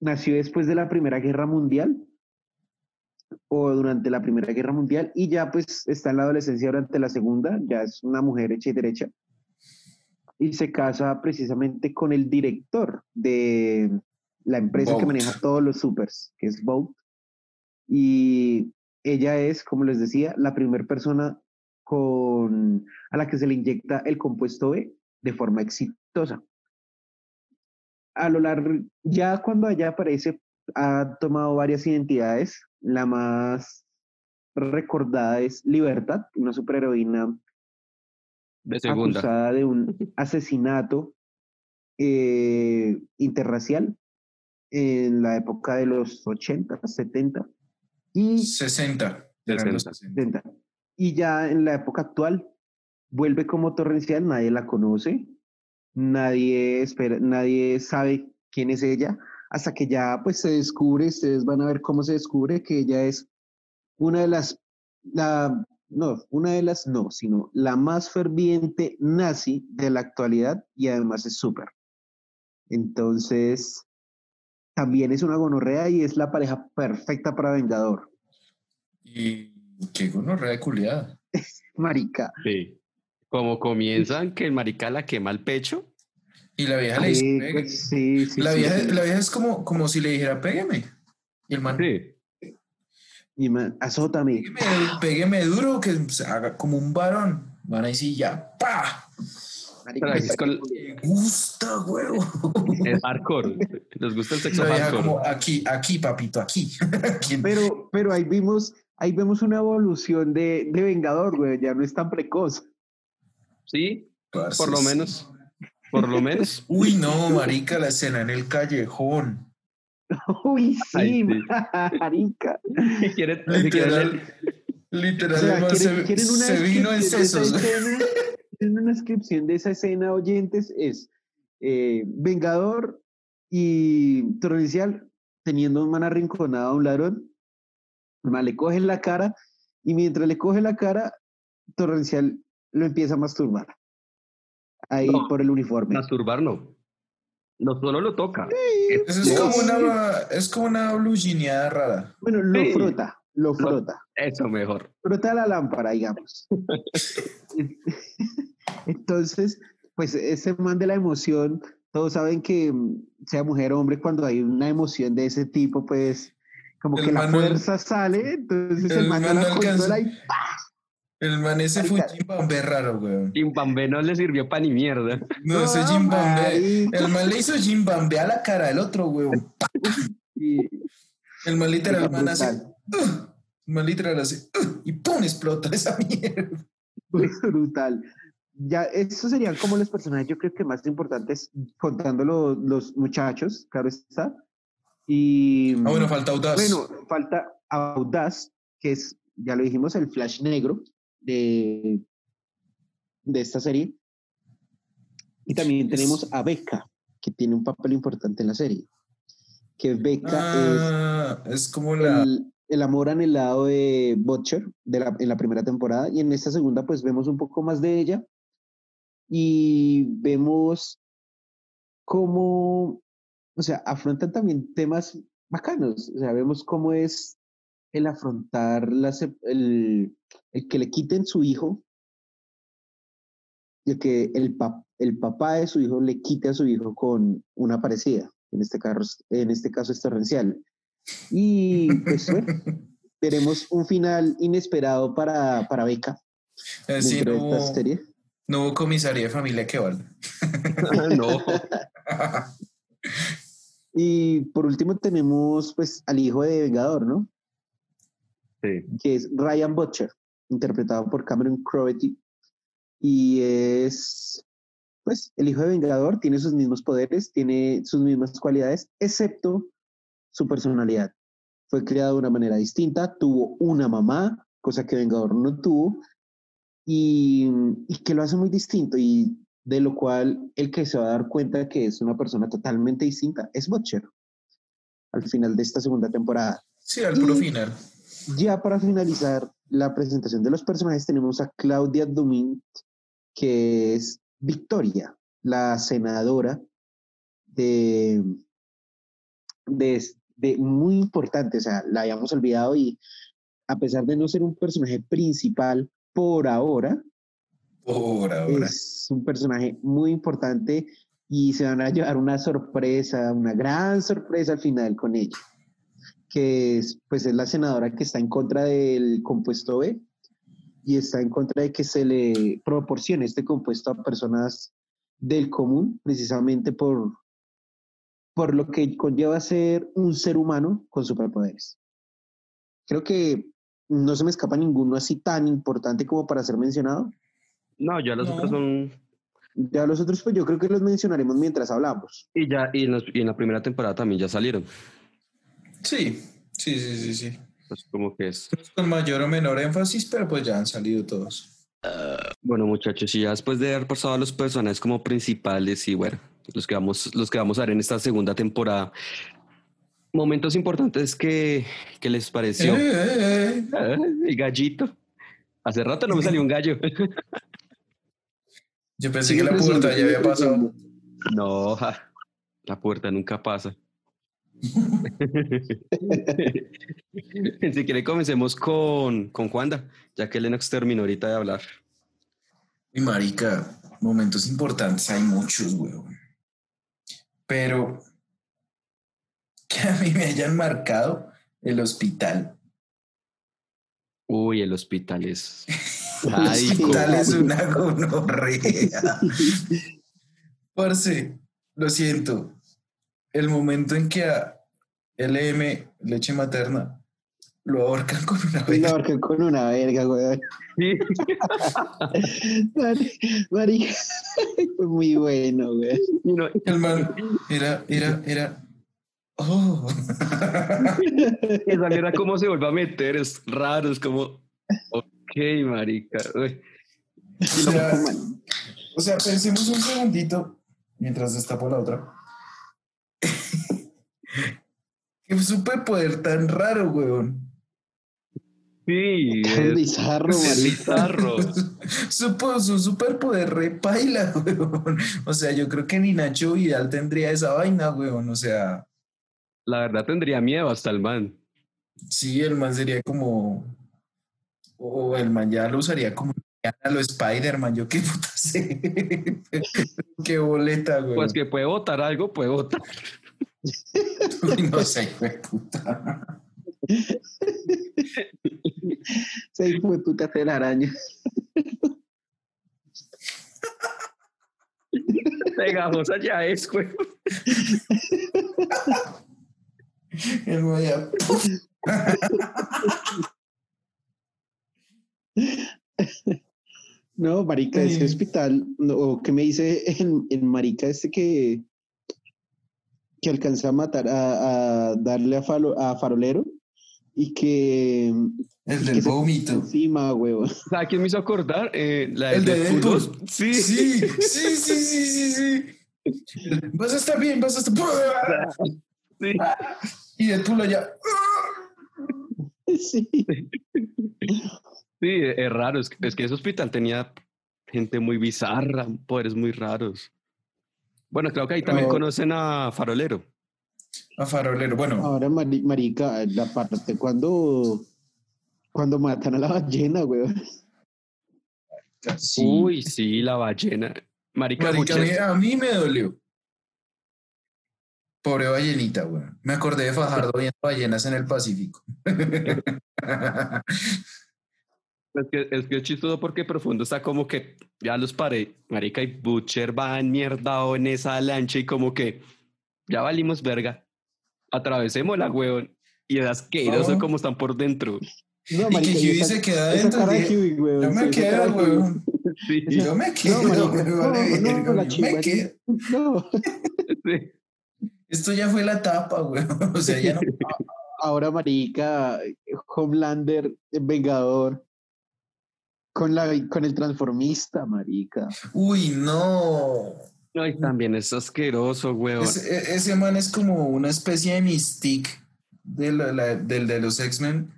nació después de la Primera Guerra Mundial o durante la Primera Guerra Mundial y ya pues está en la adolescencia durante la Segunda, ya es una mujer hecha y derecha y se casa precisamente con el director de la empresa que maneja todos los supers, que es Boat. Y ella es, como les decía, la primera persona con, a la que se le inyecta el compuesto B de forma exitosa. A lo largo, ya cuando allá aparece, ha tomado varias identidades. La más recordada es Libertad, una superheroína De acusada de un asesinato eh, interracial en la época de los 80, 70 y 60. eran los 60. 60. 70. Y ya en la época actual vuelve como torrencial, nadie la conoce, nadie espera, nadie sabe quién es ella, hasta que ya pues se descubre, ustedes van a ver cómo se descubre que ella es una de las, la, no, una de las no, sino la más ferviente nazi de la actualidad y además es súper. Entonces, también es una gonorrea y es la pareja perfecta para Vengador. Y qué gonorrea de culiada. Marica. Sí. Como comienzan que el marica la quema el pecho. Y la vieja le dice, Sí, pues, sí, sí, la, sí, vieja, sí. la vieja es como, como si le dijera, pégueme. Y el man, Sí. Y man, azótame. pégueme, pégueme duro, que se haga como un varón. Van ahí sí, ya, pa. Con- Me gusta, huevo. Es hardcore. Les gusta el sexo hardcore. como, aquí, aquí, papito, aquí. Aquí. Pero, pero ahí vimos, ahí vemos una evolución de, de Vengador, güey, ya no es tan precoz. Sí, Parce, por lo sí. menos. Por lo menos. Uy, no, marica, la escena en el callejón. Uy, sí, Ay, sí. marica. Quiere- Literal, O literal, sea, el man ¿quieren, se, quieren una se vino en sesos. ¿Quieren una descripción de esa escena, oyentes? Es eh, Vengador y Torrencial teniendo un man arrinconado a un ladrón. Man le coge la cara y mientras le coge la cara, Torrencial lo empieza a masturbar. Ahí No, por el uniforme. Masturbar no. No solo lo toca. Es como una, es como una rara. Bueno, lo Sí. frota, lo frota. Eso mejor. frota la lámpara, digamos. Entonces, pues ese man de la emoción, todos saben que mm, sea mujer o hombre, cuando hay una emoción de ese tipo, pues como El que la fuerza sale, entonces el, el man la controla y ¡pa! El man ese fue. Jimbambe raro, weón. Jimbambe no le sirvió para ni mierda. No, ese Jimbambe. El man le hizo Jimbambe a la cara del otro, weón. Y- El man literal, el man hace. Literal hace. "Ugh", y ¡pum! explota esa mierda. brutal. Ya, esos serían como los personajes, yo creo que más importantes, contando lo- los muchachos, claro está. Y Ah, bueno, falta Audaz. Bueno, falta Audaz, que es, ya lo dijimos, el Flash negro de, de esta serie. Y también tenemos a Becca, que tiene un papel importante en la serie. Que Becca Ah, es como es la. el, el amor anhelado de Butcher de la, en la primera temporada. Y en esta segunda, pues vemos un poco más de ella. Y vemos cómo, o sea, afrontan también temas bacanos. O sea, vemos cómo es el afrontar el, el que le quiten su hijo, y que el, pap- el papá de su hijo le quite a su hijo con una parecida. En este, caso, en este caso es torrencial. Y pues bueno, veremos un final inesperado para, para Beca eh, sí, no, de esta hubo, serie. no hubo comisaría de familia que valga. no. Y por último tenemos pues al hijo de Vengador, ¿no? Sí. Que es Ryan Butcher, interpretado por Cameron Crowery. Y es pues el hijo de Vengador, tiene sus mismos poderes, tiene sus mismas cualidades, excepto su personalidad. Fue criado de una manera distinta, tuvo una mamá, cosa que Vengador no tuvo, y, y que lo hace muy distinto y de lo cual el que se va a dar cuenta que es una persona totalmente distinta es Butcher al final de esta segunda temporada. Sí, al puro final. Ya para finalizar la presentación de los personajes tenemos a Claudia Dumint, que es Victoria, la senadora de, de, de muy importante, o sea, la habíamos olvidado y a pesar de no ser un personaje principal por ahora, Por ahora. es un personaje muy importante y se van a llevar una sorpresa, una gran sorpresa al final con ella, que es, pues es la senadora que está en contra del compuesto B y está en contra de que se le proporcione este compuesto a personas del común, precisamente por, por lo que conlleva ser un ser humano con superpoderes. Creo que no se me escapa ninguno así tan importante como para ser mencionado. No, ya los No. otros son. Ya los otros, pues yo creo que los mencionaremos mientras hablamos. Y ya, y en, los- y en la primera temporada también ya salieron. Sí, sí, sí, sí, sí. Pues como que es. Con mayor o menor énfasis, pero pues ya han salido todos. Bueno, muchachos, y ya después de haber pasado a los personajes como principales y bueno, los que vamos, los que vamos a ver en esta segunda temporada. Momentos importantes que, que les pareció. Eh, eh, eh. El gallito. Hace rato no me salió un gallo. Yo pensé que la puerta ya había pasado. No, ja, la puerta nunca pasa. si quiere, comencemos con, con Juanda, ya que Lennox terminó ahorita de hablar. Y marica, momentos importantes hay muchos, weón. Pero que a mí me hayan marcado el hospital. Uy, el hospital es. El hospital es una gonorrea. Parce, lo siento. El momento en que a LM, leche materna, lo ahorcan con una La vela. ahorcan con una verga, weón. Sí. Mari- Marica, fue muy bueno, weón. El man era, era, era. Oh. que saliera cómo se vuelve a meter, es raro, es como. Ok, marica. uy. O sea, o sea, pensemos un segundito mientras destapo la otra. Qué superpoder tan raro, weón. Sí, Tan es, bizarro, es bizarro. Supo- su superpoder repaila, weón. O sea, yo creo que ni Nacho Vidal tendría esa vaina, weón. O sea, La verdad tendría miedo hasta el man. sí, el man sería como. O el man ya lo usaría como a lo Spider-Man. Yo qué puta sé. qué boleta, weón. Pues que puede votar algo, puede votar. No sé, de puta. Se fue puta telaraña. Pegajosa ya es, güey. El man ya- No, marica, ese hospital, no, o ¿qué me dice el, el marica este que, que alcanza a matar, a, a darle a, falo- a farolero y que El del vómito. encima, huevo. ¿Sabes quién me hizo acordar? Eh, la El de Deadpool Deadpool. 2. Sí. Sí, sí, sí, sí, sí, sí. Vas a estar bien, vas a estar. sí. Y Deadpool allá. Sí. Sí, es raro. Es, que- es que ese hospital tenía gente muy bizarra, poderes muy raros. Bueno, creo que ahí también Oh. conocen a Farolero. A farolero. Bueno, Ahora, mari- marica, la parte cuando, cuando matan a la ballena, huevo. sí. Uy, sí, la ballena. Marica, Marica, a mí, muchas- a mí me dolió. Pobre ballenita, weón. Me acordé de Fajardo viendo ballenas en el Pacífico. Es que, es que es chistoso porque profundo está como que ya los paré. Marica y Butcher va enmierdado en esa lancha y como que ya valimos verga. Atravesemos la huevón. Y es asqueroso Oh. como están por dentro. No, y que Huey se queda adentro. Yo me quedo, weón. Sí, Yo me quedo, marica, me no, vale no, la yo me quedo. No, sí. Esto ya fue la tapa, weón. O sea, ya no. ahora marica, Homelander, el Vengador, con, la, con el transformista, marica. Uy, no. No, y también es asqueroso. Ese, e- ese man es como una especie de mystique de la- de los X-Men,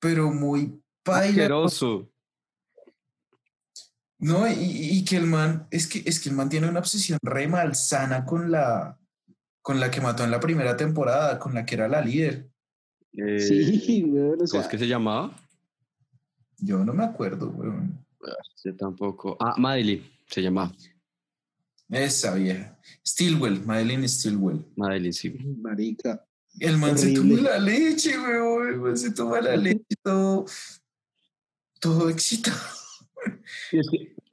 pero muy paila. Asqueroso. No, y, y que el man, es que, es que el man tiene una obsesión re malsana con la, con la que mató en la primera temporada, con la que era la líder. Eh, Sí, weón, o ¿Cómo sea, es que se llamaba? Yo no me acuerdo, weón. Yo tampoco. Ah, Madeline se llamaba. Esa vieja. Stillwell, Madeline Stillwell. Madeline, sí. marica. El man se toma la leche, weón. El man se toma la leche todo, todo excitado.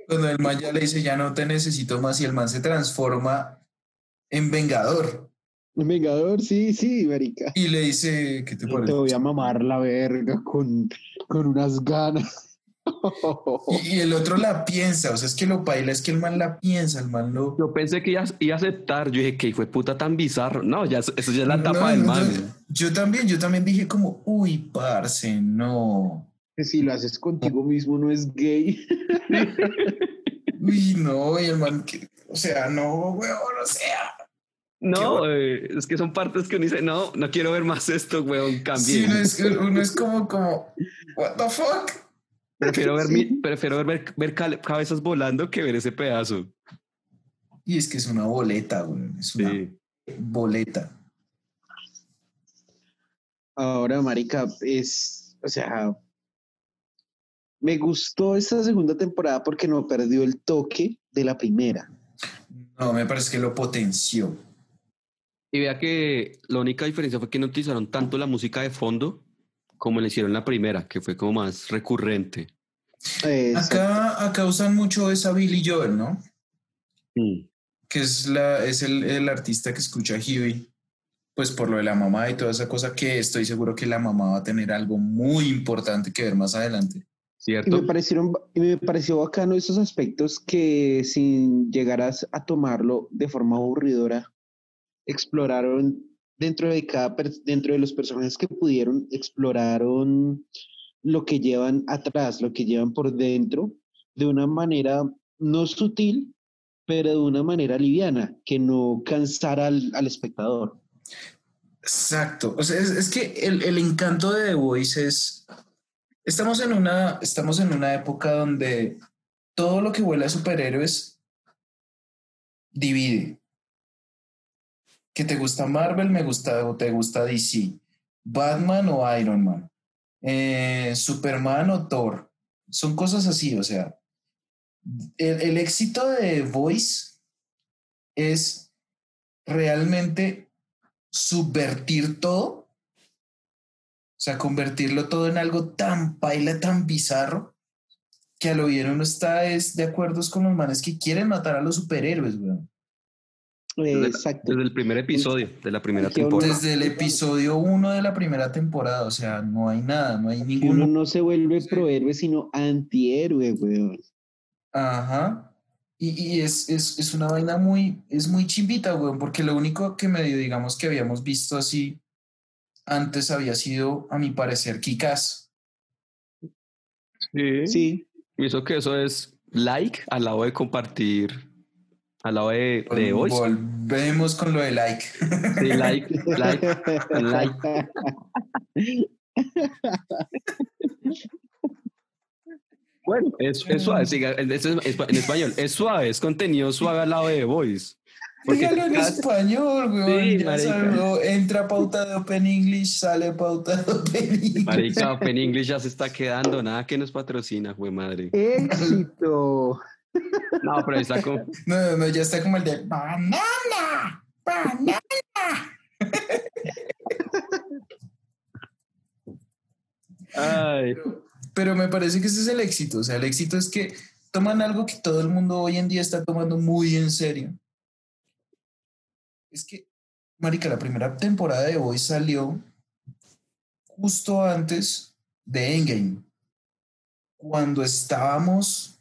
Cuando el man ya le dice, ya no te necesito más, y el man se transforma en vengador. El Vengador, sí, sí, marica. Y le dice, ¿qué te Te parece? voy a mamar la verga con, con unas ganas. Y, el otro la piensa, o sea, es que lo baila, es que el man la piensa, el man lo... Yo pensé que iba, iba a aceptar. Yo dije, que fue puta tan bizarro. No, ya, eso ya es la No, tapa del man. Yo, yo también, yo también dije como, uy, parce, no. Que si lo haces contigo mismo no es gay. Uy, no, y el man, que, o sea, no, weón, o sea. No, eh, es que son partes que uno dice, no, no quiero ver más esto, weón, Sí, cambie. uno es, uno es como, como, what the fuck? Prefiero ver, mi- prefiero ver, ver cal- cabezas volando que ver ese pedazo. Y es que es una boleta, weón, es una Sí. boleta. Ahora, marica, es, o sea, me gustó esta segunda temporada porque no perdió el toque de la primera. No, me parece que lo potenció. Y vea que la única diferencia fue que no utilizaron tanto la música de fondo como le hicieron la primera, que fue como más recurrente. Acá, acá usan mucho esa Billy Joel, ¿no? Mm. Que es, la, es el, el artista que escucha a Huey, pues por lo de la mamá y toda esa cosa que estoy seguro que la mamá va a tener algo muy importante que ver más adelante. Y me, ¿Cierto? parecieron, y me pareció bacano esos aspectos que sin llegar a tomarlo de forma aburridora, exploraron dentro de cada dentro de los personajes que pudieron, exploraron lo que llevan atrás, lo que llevan por dentro, de una manera no sutil, pero de una manera liviana, que no cansara al, al espectador. Exacto. O sea, es, es que el, el encanto de The Voice es. Estamos en, una, estamos en una época donde todo lo que huele a superhéroes divide. Que te gusta Marvel, me gusta o te gusta DC. Batman o Iron Man. Eh, Superman o Thor. Son cosas así, o sea. El, éxito de Voice es realmente subvertir todo, o sea, convertirlo todo en algo tan paila, tan bizarro, que a lo bien uno está es de acuerdo con los manes que quieren matar a los superhéroes, weón. Desde, exacto. desde el primer episodio de la primera temporada. Desde el episodio 1 de la primera temporada, o sea, no hay nada, no hay Que uno ningún... no se vuelve Sí. prohéroe, sino antihéroe, weón. Ajá. Y, y es, es, es una vaina muy, es muy chimbita, weón, porque lo único que medio, digamos, que habíamos visto así antes había sido, a mi parecer, Kikas. Sí. Sí, Y eso que eso es like al lado de compartir, al lado de, de voice. Volvemos con lo de like. Sí, like, like, like. Bueno, es, es suave, siga, es- es- es- en español, es suave, es contenido suave al lado de voice. Dígalo en cada- español, weón. Sí, entra pauta de Open English, sale pauta de Open English. Marica, Open English ya se está quedando, nada que nos patrocina, güey madre. éxito. No, pero está como, No, no, ya está como el de banana, banana. ay, Pero me parece que ese es el éxito. O sea, el éxito es que toman algo que todo el mundo hoy en día está tomando muy en serio. Es que, Marica, la primera temporada de hoy salió justo antes de Endgame, cuando estábamos,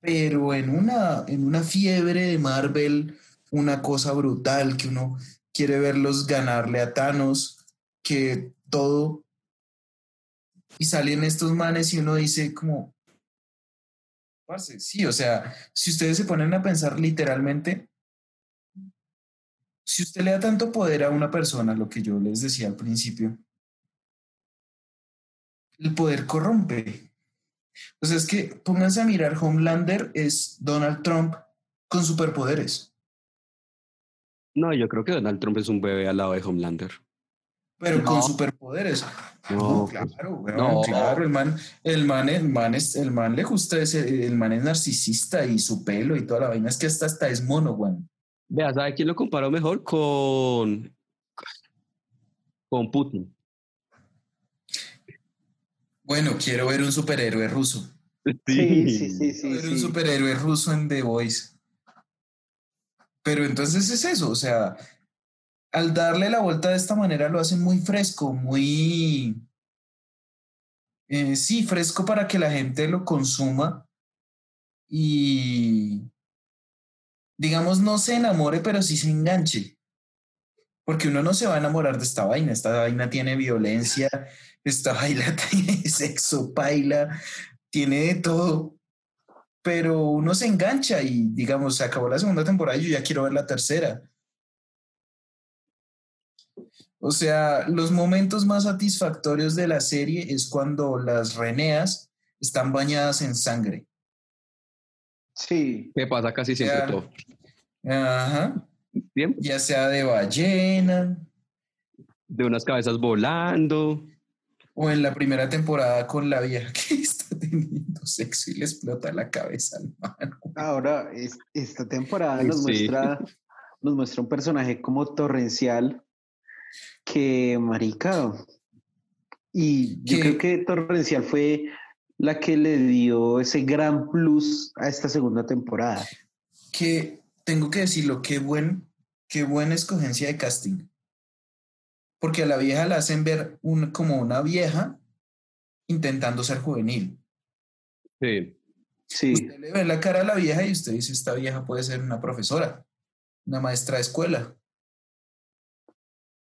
pero en una, en una fiebre de Marvel, una cosa brutal que uno quiere verlos ganarle a Thanos, que todo y salen estos manes y uno dice como, parce, sí, o sea, si ustedes se ponen a pensar literalmente, si usted le da tanto poder a una persona, lo que yo les decía al principio, el poder corrompe. O sea, es que pónganse a mirar, Homelander es Donald Trump con superpoderes, no, yo creo que Donald Trump es un bebé al lado de Homelander. pero No. con superpoderes. No, pues, claro, no. claro, el man, el man, el man es, el man le gusta ese, el man es narcisista y su pelo y toda la vaina, es que hasta, hasta es mono, weón. Vea, ¿sabe quién lo comparó mejor? Con, con Putin. Bueno, quiero ver un superhéroe ruso. Sí, sí, sí, sí. Quiero ver un superhéroe ruso en The Voice. Pero entonces es eso, o sea, al darle la vuelta de esta manera lo hacen muy fresco, muy... eh, sí, fresco para que la gente lo consuma y, digamos, no se enamore, pero sí se enganche. Porque uno no se va a enamorar de esta vaina. Esta vaina tiene violencia, esta vaina tiene sexo, paila, tiene de todo. Pero uno se engancha y, digamos, se acabó la segunda temporada y yo ya quiero ver la tercera. O sea, los momentos más satisfactorios de la serie es cuando las reneas están bañadas en sangre. Sí. ¿Qué pasa casi siempre Ya. todo? Ajá. Ya sea de ballena de unas cabezas volando. o en la primera temporada con la vieja que está teniendo sexo y le explota la cabeza al man. Ahora, es- esta temporada nos, sí. muestra, nos muestra un personaje como torrencial que, marica, y yo creo que torrencial fue la que le dio ese gran plus a esta segunda temporada. Que tengo que decirlo, qué buen, qué buena escogencia de casting. Porque a la vieja la hacen ver un, como una vieja intentando ser juvenil. Sí. Sí, Usted le ve la cara a la vieja y usted dice, esta vieja puede ser una profesora, una maestra de escuela.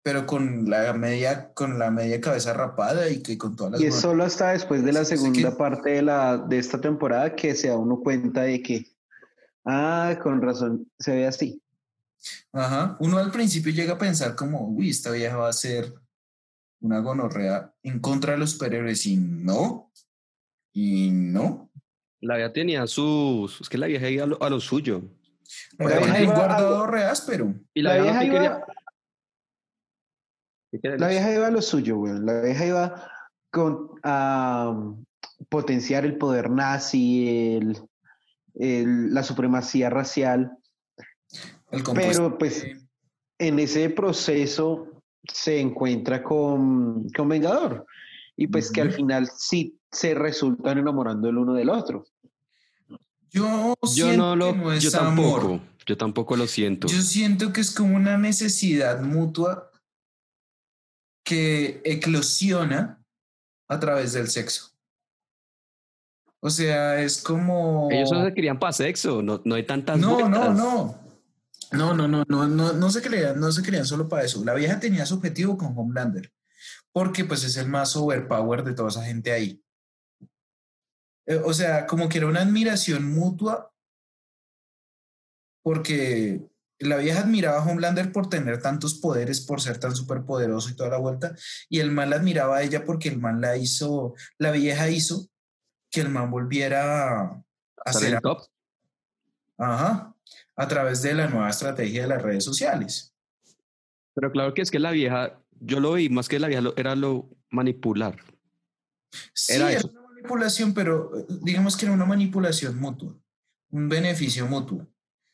Pero con la media, con la media cabeza rapada y que con todas las y es solo hasta después de la segunda que- parte de, la, de esta temporada que se da uno cuenta de que, ah, con razón, se ve así. Ajá. Uno al principio llega a pensar como, uy, esta vieja va a ser una gonorrea en contra de los superhéroes y no. Y no. La vieja tenía sus. Es que la vieja iba a lo, a lo suyo. La La vieja iba a- guardado re áspero. Y la, La vieja, vieja no iba- quería. ¿Qué quería La vieja iba a lo suyo, weón. La vieja iba con, a um, potenciar el poder nazi, el, el- la supremacía racial. El Pero pues en ese proceso se encuentra con, con Vengador. Y pues que al final sí se resultan enamorando el uno del otro. yo, Yo siento no lo. que no es yo amor. tampoco. Yo tampoco lo siento. Yo siento que es como una necesidad mutua que eclosiona a través del sexo. O sea, es como... Ellos solo se querían para sexo. No, no hay tantas. No, no, no. No, no, no, no, no, no se creían, no se creían solo para eso. La vieja tenía su objetivo con Homelander, porque pues es el más overpower de toda esa gente ahí. Eh, o sea, como que era una admiración mutua, porque la vieja admiraba a Homelander por tener tantos poderes, por ser tan superpoderoso y toda la vuelta, y el man la admiraba a ella porque el man la hizo, la vieja hizo que el man volviera a el top. Ajá, a través de la nueva estrategia de las redes sociales. Pero claro que es que la vieja. Yo lo vi más que la vieja lo- era lo manipular. Sí, Era es eso. una manipulación, pero eh, digamos que era una manipulación mutua, un beneficio mutuo.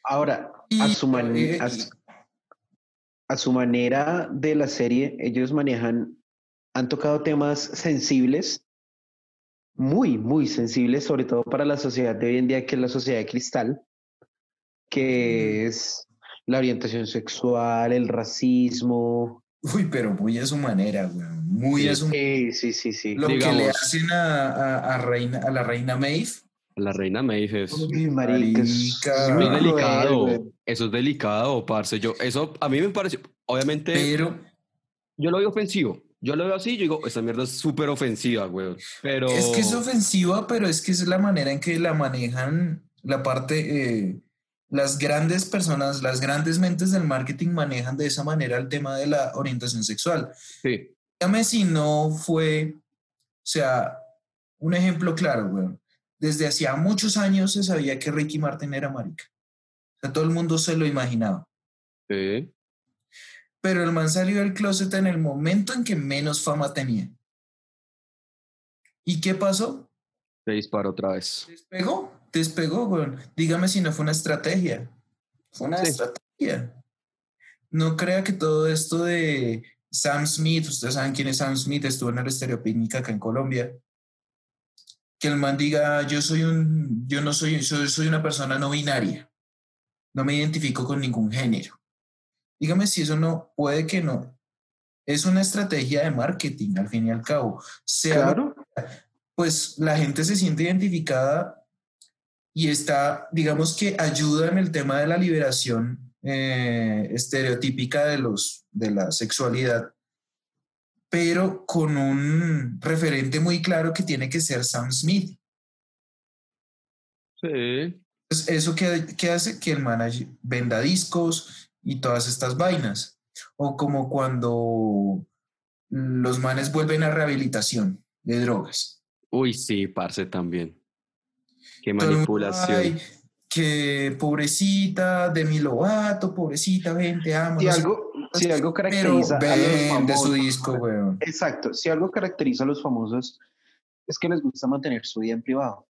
Ahora, a su, man- eh, a, su- a su manera de la serie, ellos manejan, han tocado temas sensibles, muy, muy sensibles, sobre todo para la sociedad de hoy en día, que es la sociedad de cristal, que es la orientación sexual, el racismo. Uy, pero muy a su manera, güey. Muy Sí. a su Sí, sí, sí, sí. Lo que le hacen a, a- a reina, a la reina Maeve. La reina Maeve es. Uy, marica, es- Marica. es Es muy muy cruel, delicado. güey. Eso es delicado, parce. Yo, eso a mí me pareció. Obviamente, Pero yo lo veo ofensivo. Yo lo veo así y digo, esta mierda es súper ofensiva, güey. Pero. es que es ofensiva, pero es que es la manera en que la manejan la parte, eh, las grandes personas, las grandes mentes del marketing manejan de esa manera el tema de la orientación sexual. Sí. Dígame si no fue, o sea, un ejemplo claro, güey. Desde hacía muchos años se sabía que Ricky Martin era marica. O sea, todo el mundo se lo imaginaba. Sí. Pero el man salió del closet en el momento en que menos fama tenía. ¿Y qué pasó? Se disparó otra vez. Despegó, despegó, güey. Dígame si no fue una estrategia. Fue una Sí. estrategia. No crea que todo esto de Sam Smith, ustedes saben quién es Sam Smith, estuvo en el Estereopicnic acá en Colombia. Que el man diga, yo soy un, yo no soy, soy, soy una persona no binaria. No me identifico con ningún género. Dígame si eso no, puede que no. Es una estrategia de marketing, al fin y al cabo. Sea Claro. pues la gente se siente identificada y está, digamos que ayuda en el tema de la liberación eh, estereotípica de, los, de la sexualidad, pero con un referente muy claro que tiene que ser Sam Smith. Sí. Pues eso que, que hace que el manager venda discos y todas estas vainas. O como cuando los manes vuelven a rehabilitación de drogas. Uy, sí, parce, también. Qué manipulación. "Ay, que pobrecita, Demi Lovato, pobrecita, ven, te amo. Si algo, si algo Pero caracteriza a los vende su famosos- disco, weón. Exacto, si algo caracteriza a los famosos es que les gusta mantener su vida en privado.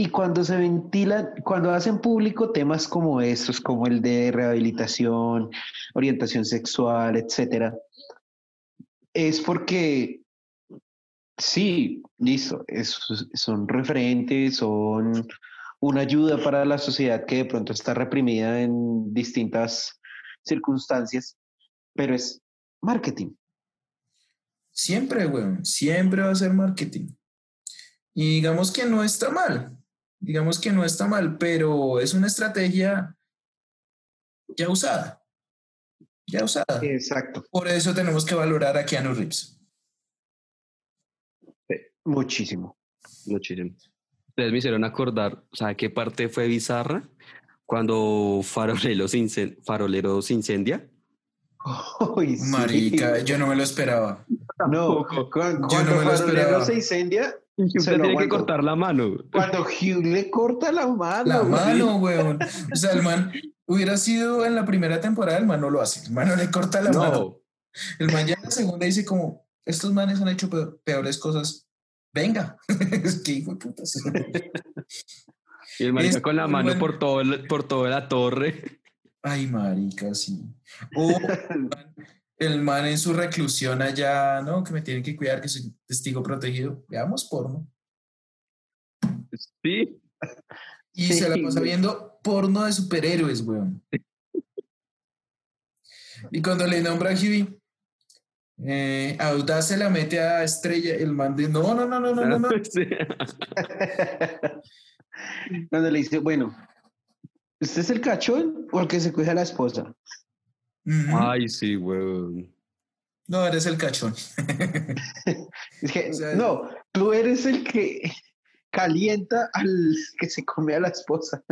Y cuando se ventilan, cuando hacen público temas como estos, como el de rehabilitación, orientación sexual, etcétera, es porque sí, listo, es- son referentes, son una ayuda para la sociedad que de pronto está reprimida en distintas circunstancias, pero es marketing. Siempre, weón, siempre va a ser marketing. Y digamos que no está mal, digamos que no está mal, pero es una estrategia ya usada, ya usada. Exacto, Por eso tenemos que valorar a Keanu Reeves. muchísimo. Muchísimo. Ustedes me hicieron acordar, ¿sabe qué parte fue bizarra? Cuando Farolero se, incen- Farolero se incendia. Sí. Marica, yo no me lo esperaba. No, cuando, Yo no se incendia, Lo tiene que cortar la mano. cuando Hugh le corta la mano. La güey. mano, weón. O sea, el man hubiera sido en la primera temporada, el man no lo hace. El man no le corta la mano. No, El man ya en la segunda dice como, estos manes han hecho pe- peores cosas. Venga. es que hijo de putas. y el marica Es con la mano bueno. por, todo el- por toda la torre. Ay, marica, sí. O el man, en su reclusión allá, ¿no? Que me tienen que cuidar, que soy testigo protegido. Veamos porno. Sí. Y Sí, se la pasa viendo porno de superhéroes, weón. Y cuando le nombra a Huey, eh, Audaz se la mete a Estrella, el man de, no, no, no, no, no, no, no. Sí. Cuando le dice, bueno, ¿usted es el cachón o el que se cuida a la esposa? Ujú. Ay, sí, weón. No, eres el cachón. Es que, O sea, no, tú eres el que calienta al que se come a la esposa.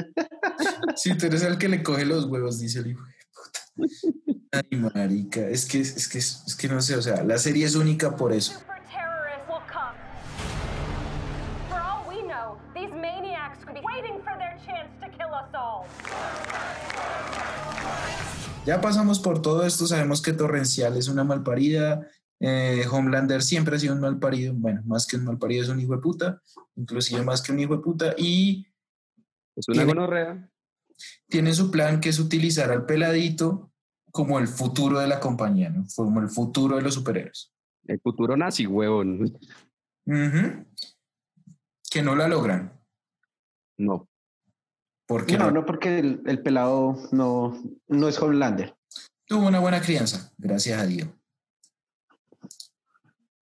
Sí, tú eres el que le coge los huevos, dice el hijo de puta. Ay, marica, es que, es que, es que no sé, o sea, la serie es única por eso. Super terrorists will come. For all we know, these maniacs could be waiting for their chance to kill us all. Ya pasamos por todo esto, sabemos que Torrencial es una malparida, eh, Homelander siempre ha sido un malparido, bueno, más que un malparido es un hijo de puta, inclusive más que un hijo de puta, y Es una Tiene- gonorrea. tiene su plan que es utilizar al peladito como el futuro de la compañía, ¿no? Como el futuro de los superhéroes. El futuro nazi. Ujú. Que no la logran. No. Porque No, no, no, porque el, el pelado no, no es Homelander. tuvo una buena crianza, gracias a Dios.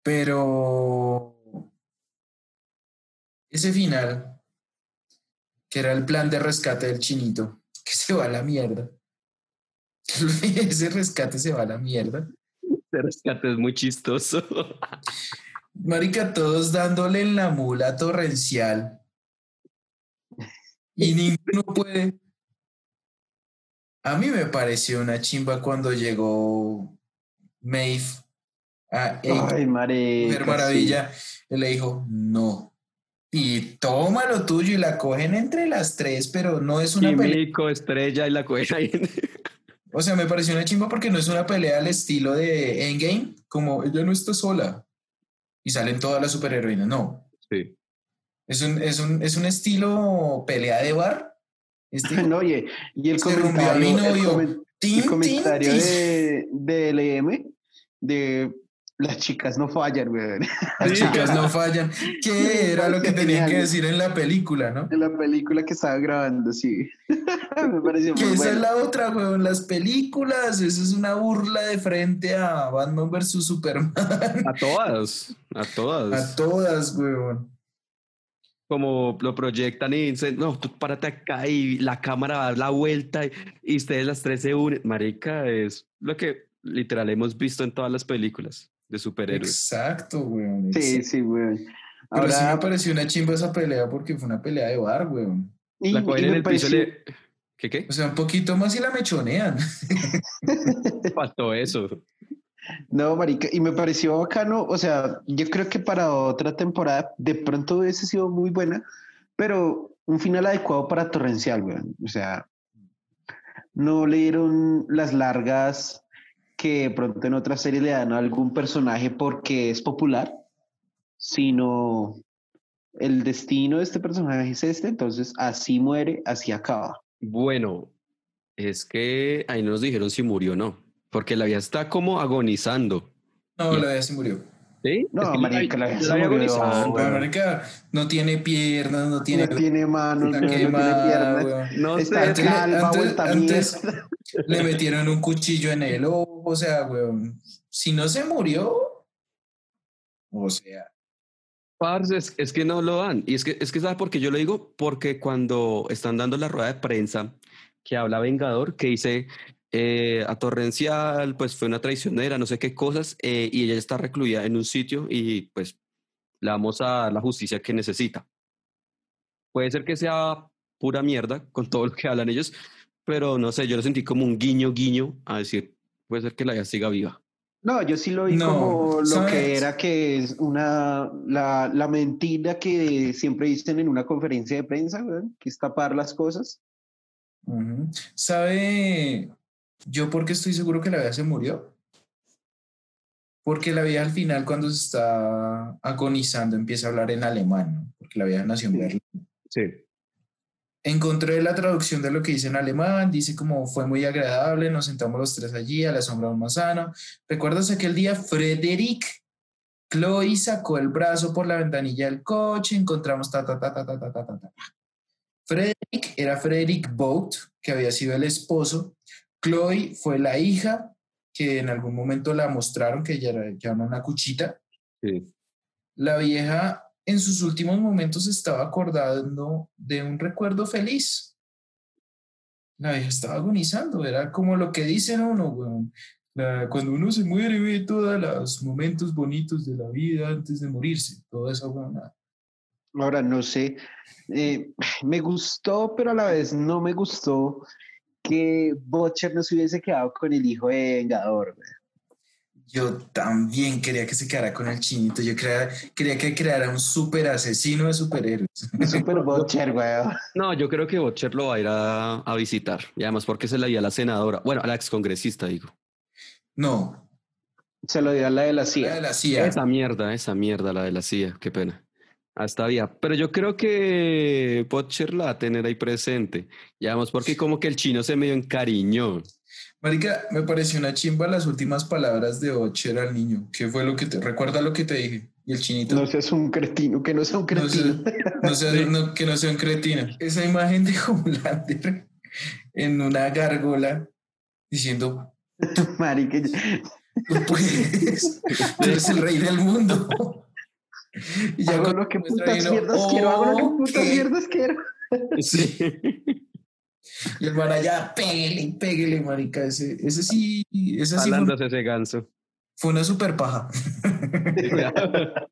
Pero ese final, que era el plan de rescate del chinito, que se va a la mierda. Ese rescate se va a la mierda. Este rescate es muy chistoso. Marica, todos dándole en la mula torrencial. Y ninguno puede. A mí me pareció una chimba cuando llegó Maeve a Ay, marica. Mujer Maravilla. Y le dijo, no. Y toma lo tuyo y la cogen entre las tres, pero no es una pelea. Estrella y la cogen ahí. O sea, me pareció una chimba porque no es una pelea al estilo de Endgame, como ella no está sola. Y salen todas las superheroínas. No, Sí. Es un, es un, es un estilo pelea de bar. Este, No, oye, y el Se rompió a comentario, mi el comen- comentario de, de LM de Las chicas no fallan, weón. Las chicas no fallan. ¿Qué era lo que tenían que decir en la película, no? En la película que estaba grabando, sí. Me pareció Que muy esa es la otra, weón. Las películas, eso es una burla de frente a Batman vs Superman. A todas, a todas. A todas, weón. Como lo proyectan y dicen, no, tú párate acá y la cámara va a dar la vuelta y, y ustedes las tres se unen. Marica, es lo que literal hemos visto en todas las películas de superhéroes. Exacto, weón. Sí, sí, weón. Pero sí me Ahora, pareció una chimba esa pelea porque fue una pelea de bar, weón. y- La cogen en el piso le... ¿Qué qué? O sea, un poquito más y la mechonean. Faltó eso. No, marica, y me pareció bacano, o sea, yo creo que para otra temporada de pronto hubiese sido muy buena, pero un final adecuado para Torrencial, weón. O sea, no le dieron las largas que de pronto en otras series le dan a algún personaje porque es popular, sino el destino de este personaje es este, entonces así muere, así acaba. Bueno, es que ahí no nos dijeron si murió o no, porque la vida está como agonizando. No, la vida se murió. ¿Sí? No, Es que marica, la se murió, agonizando. Marica, no tiene piernas, no tiene. no tiene manos, no, no tiene piernas. weón. No Está sé, Antes, le- calva, antes- vuelta antes mierda. le metieron un cuchillo en el ojo, o sea, weón. Si no se murió, o sea, Parce, es, es que no lo dan. Y es que, es que, ¿sabes por qué yo lo digo? Porque cuando están dando la rueda de prensa que habla Vengador, que dice eh, a Torrencial, pues fue una traicionera, no sé qué cosas, eh, y ella está recluida en un sitio y pues le vamos a dar la justicia que necesita. Puede ser que sea pura mierda con todo lo que hablan ellos, pero no sé, yo lo sentí como un guiño, guiño a decir, puede ser que la vida siga viva. No, yo sí lo vi No, como lo ¿sabes? que era que es una la, la mentira que siempre dicen en una conferencia de prensa, que es tapar las cosas. ¿sabe yo por qué estoy seguro que la vida se murió? Porque la vida al final, cuando se está agonizando, empieza a hablar en alemán, ¿no? porque la vida nació en Berlín. Sí. Encontré la traducción de lo que dice en alemán, dice como fue muy agradable, nos sentamos los tres allí a la sombra de un manzano. ¿Recuerdas aquel día? Frederick, Chloe sacó el brazo por la ventanilla del coche, encontramos ta, ta, ta, ta, ta, ta, ta, ta. Frederick era Frederick Boat, que había sido el esposo. Chloe fue la hija, que en algún momento la mostraron, que ya era ya era una cuchita. Sí. La vieja en sus últimos momentos estaba acordando de un recuerdo feliz. La vieja estaba agonizando, era como lo que dicen uno. La- cuando uno se muere, ve todos los momentos bonitos de la vida antes de morirse, todo eso, weón. Ahora no sé, eh, me gustó, pero a la vez no me gustó que Butcher no se hubiese quedado con el hijo de Vengador. weón. Yo también quería que se quedara con el chinito, yo quería, quería que creara un super asesino de superhéroes. Super Butcher, weón. No, yo creo que Butcher lo va a ir a, a visitar. Y además porque se la dio a la senadora, bueno, a la excongresista, digo. No, Se lo dio a la de la la de CIA. la CIA. Esa mierda, esa mierda, la de la CIA, qué pena. Hasta había. Pero yo creo que Butcher la va a tener ahí presente. Y además porque como que el chino se medio encariñó. Marica, me pareció una chimba las últimas palabras de Ocher al niño. ¿Qué fue lo que te recuerda lo que te dije? Y el chinito. No seas un cretino, que no sea un No cretino. no sea- no- que no sea un cretino. Esa imagen de Homelander en una gárgola diciendo, Marica, tú puedes, tú eres el rey del mundo. Y hago lo que putas mierdas quiero, hago lo que putas Ok. mierdas quiero. Sí. Y el man allá, pégale, pégale, marica. Ese, ese sí, ese sí fue, ese ganso. fue una super paja.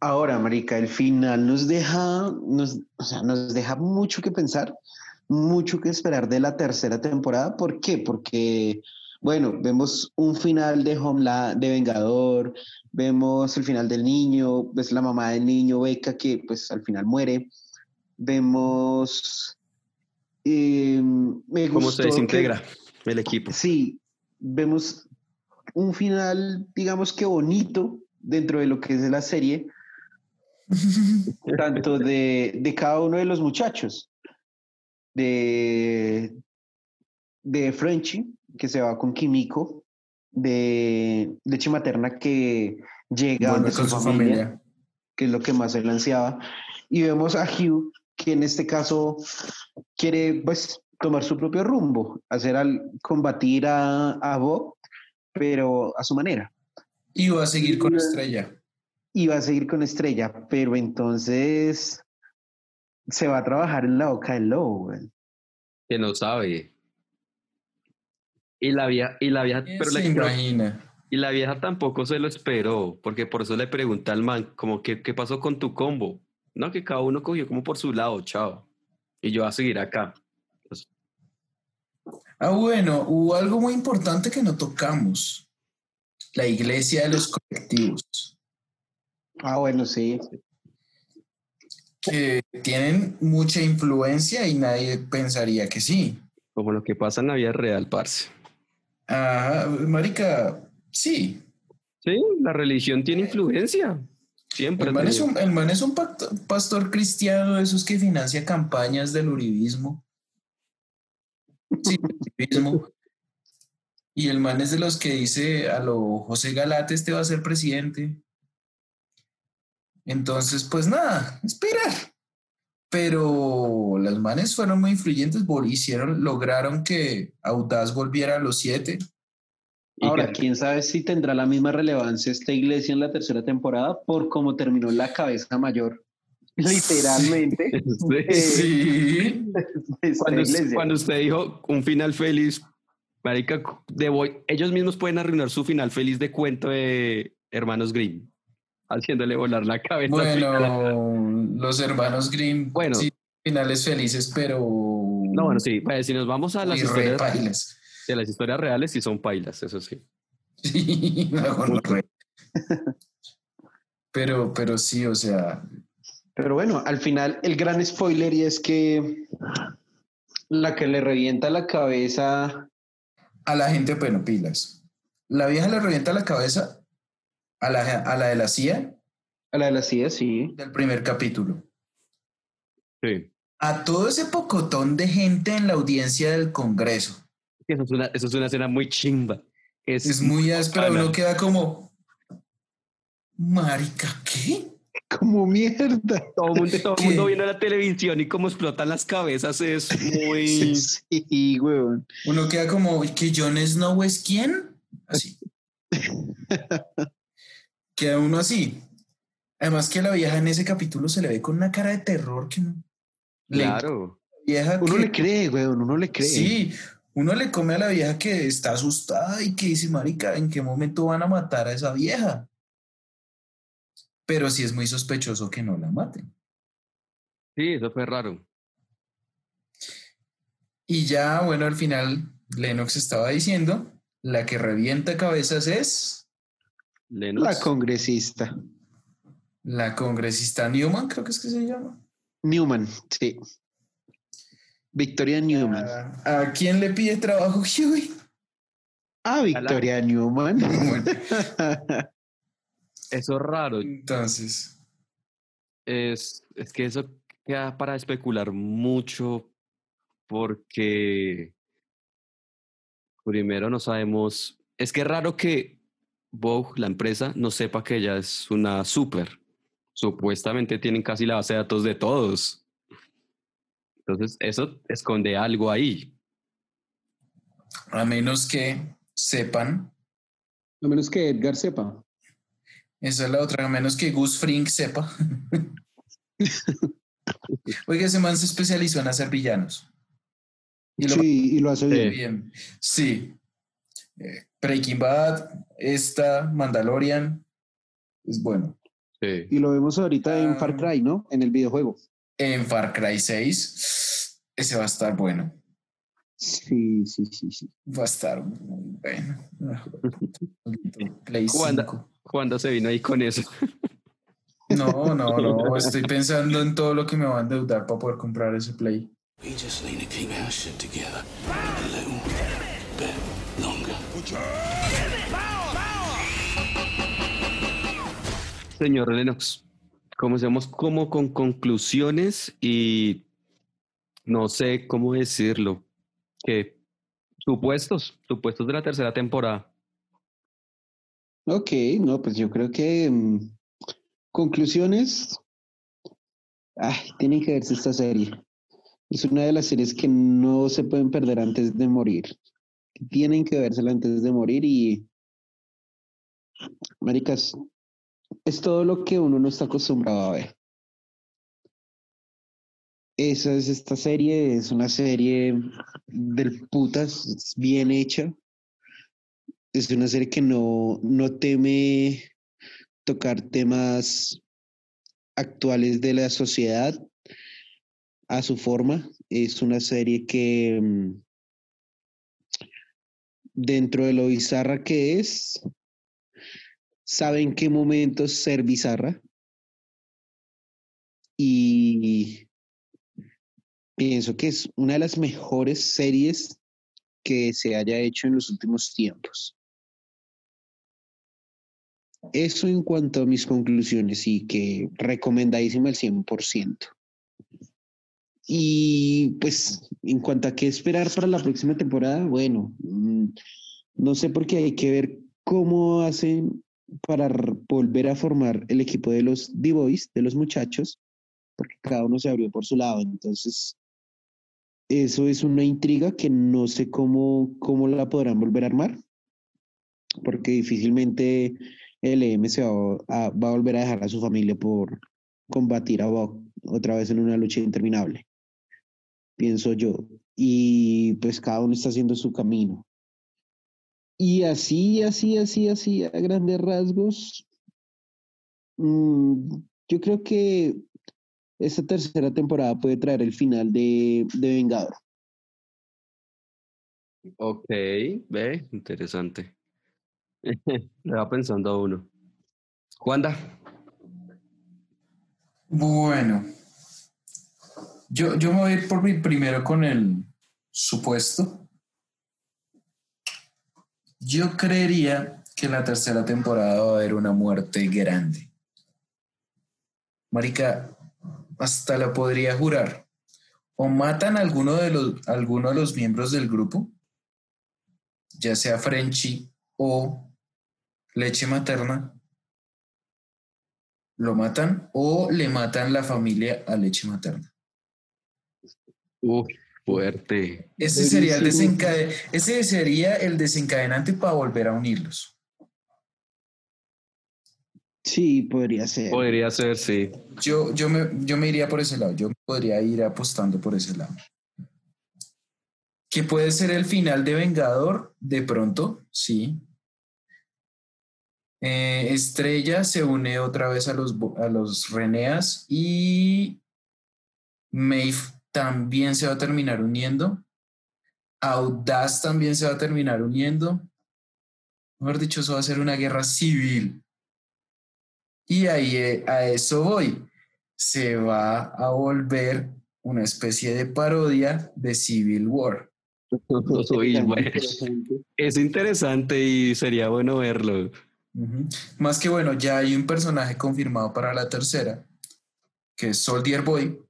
Ahora, marica, el final nos deja, nos, o sea, nos deja mucho que pensar, mucho que esperar de la tercera temporada. ¿Por qué? Porque, bueno, vemos un final de Homeland, de Vengador, vemos el final del niño, ves la mamá del niño, Beca, que pues al final muere. Vemos... eh, me Cómo se que- desintegra el equipo. Sí, vemos un final, digamos que bonito dentro de lo que es la serie, tanto de, de cada uno de los muchachos, de, de Frenchy, que se va con Kimiko de leche materna que llega donde con su su familia, familia. que es lo que más él ansiaba. Y vemos a Hugh, que en este caso quiere pues tomar su propio rumbo, hacer al combatir a, a Bob, pero a su manera. Y va a seguir con Estrella. Y va a seguir con Estrella, pero entonces se va a trabajar en la boca del lobo. güey. Que no sabe. Y la vieja, y la vieja, pero se le- imagina. y la vieja tampoco se lo esperó, porque por eso le pregunta al man, como que, ¿qué pasó con tu combo? No, que cada uno cogió como por su lado, chao. Y yo voy a seguir acá. Pues, Ah, bueno, hubo algo muy importante que no tocamos. La iglesia de los colectivos, Ah, bueno, sí. que tienen mucha influencia y nadie pensaría que sí. como lo que pasa en la vida real, parce. Ajá, marica, sí. Sí, la religión tiene influencia. Siempre. El man es un, el man es un pact- pastor cristiano de esos que financia campañas del uribismo. Sí, uribismo. Y el man es de los que dice a lo José Galate, este va a ser presidente. Entonces, pues nada, esperar. Pero los manes fueron muy influyentes, hicieron, lograron que Audaz volviera a los siete. Y Ahora, que- quién sabe si tendrá la misma relevancia esta iglesia en la tercera temporada por cómo terminó la cabeza mayor. Literalmente. Sí. Sí. esta Cuando, iglesia. cuando usted dijo un final feliz, marica, de Boy- ellos mismos pueden arruinar su final feliz de cuento de Hermanos Grimm, haciéndole volar la cabeza. Bueno, los hermanos Grimm, Bueno. sí, finales felices, pero. No, bueno, sí, pues, si nos vamos a las, historias, pailas. de las historias reales, sí son pailas, eso sí. Sí, mejor no re. Pero, pero sí, o sea, Pero bueno, al final el gran spoiler y es que la que le revienta la cabeza, a la gente, bueno, pilas. La vieja le revienta la cabeza a la, a la de la CIA a la de la CIA, sí. del primer capítulo. Sí. A todo ese pocotón de gente en la audiencia del Congreso. Eso es una, eso es una escena muy chimba. Es, Es muy áspera, uno queda como. Marica, ¿qué? Como mierda. Todo el mundo, todo mundo viendo la televisión y cómo explotan las cabezas es muy... Sí, weón. Uno queda como, ¿que Jon Snow es quién? Así. queda uno así. Además que la vieja en ese capítulo se le ve con una cara de terror que no. Le- Claro. vieja Uno que- le cree, weón, uno le cree. Sí, uno le come a la vieja que está asustada y que dice, marica, ¿en qué momento van a matar a esa vieja? Pero sí es muy sospechoso que no la maten. Sí, eso fue raro. Y ya, bueno, al final Lennox estaba diciendo, la que revienta cabezas es Lennox. La congresista. la congresista Newman, creo que es que se llama. Newman, sí. Victoria Newman. ¿A, a quién le pide trabajo Huey? Ah, Victoria Newman. Eso es raro. entonces, Es, es que eso queda para especular mucho porque primero no sabemos, es que es raro que Vogue, la empresa, no sepa que ella es una super. Supuestamente tienen casi la base de datos de todos. Entonces, eso esconde algo ahí. a menos que sepan, A menos que Edgar sepa. esa es la otra, a menos que Gus Frink sepa. Oiga, ese man se especializó en hacer villanos. Y lo Sí, y lo hace bien. bien. Sí. Eh, Breaking Bad, esta, Mandalorian, es bueno. Sí. Y lo vemos ahorita en Far Ah. Cry, ¿no? En el videojuego. En Far Cry 6, ese va a estar bueno. Sí, sí, sí, sí. Va a estar muy bueno. Play Juanda, 5. Juanda se vino ahí con eso. No, no, no. Estoy pensando en todo lo que me va a endeudar para poder comprar ese Play. We just need to keep our shit together a little bit longer. Señor Lennox, comencemos como con conclusiones y no sé cómo decirlo, que Supuestos, supuestos de la tercera temporada. Ok, no, pues yo creo que mm, conclusiones. Ay, tienen que verse esta serie. Es una de las series que no se pueden perder antes de morir. Tienen que vérsela antes de morir y. Maricas, es todo lo que uno no está acostumbrado a ver. Esa es esta serie, es una serie del putas, bien hecha. Es una serie que no, no teme tocar temas actuales de la sociedad a su forma. Es una serie que mm, dentro de lo bizarra que es, sabe en qué momentos ser bizarra. Y pienso que es una de las mejores series que se haya hecho en los últimos tiempos. Eso en cuanto a mis conclusiones y que recomendadísima al 100%. Y pues en cuanto a qué esperar para la próxima temporada, bueno, mm, no sé por qué hay que ver cómo hacen para volver a formar el equipo de los D-Boys, de los muchachos, porque cada uno se abrió por su lado. Entonces, eso es una intriga que no sé cómo, cómo la podrán volver a armar, porque difícilmente el EM se va a, va a volver a dejar a su familia por combatir a Buck otra vez en una lucha interminable, pienso yo. Y pues cada uno está haciendo su camino. Y así, así, así, así, a grandes rasgos, mm, yo creo que esta tercera temporada puede traer el final de, de Vengador. Ok, ve, interesante. Le va pensando a uno. Wanda, Bueno, yo, yo me voy por mi primero con el supuesto. Yo creería que en la tercera temporada va a haber una muerte grande. Marica, hasta la podría jurar. O matan a alguno de los, alguno de los miembros del grupo, ya sea Frenchy o leche materna, lo matan o le matan la familia a leche materna. Uf, fuerte. Ese sería, el ese sería el desencadenante para volver a unirlos. Sí, podría ser. Podría ser, sí. Yo, yo, me, yo me iría por ese lado, yo podría ir apostando por ese lado. Que puede ser el final de Vengador, de pronto, sí. Eh, Estrella se une otra vez a los, a los Reneas y Maeve también se va a terminar uniendo. Audaz también se va a terminar uniendo. Mejor dicho, eso va a ser una guerra civil. Y ahí eh, a eso voy. Se va a volver una especie de parodia de Civil War. Es interesante y sería bueno verlo. Más que bueno, ya hay un personaje confirmado para la tercera, que es Soldier Boy.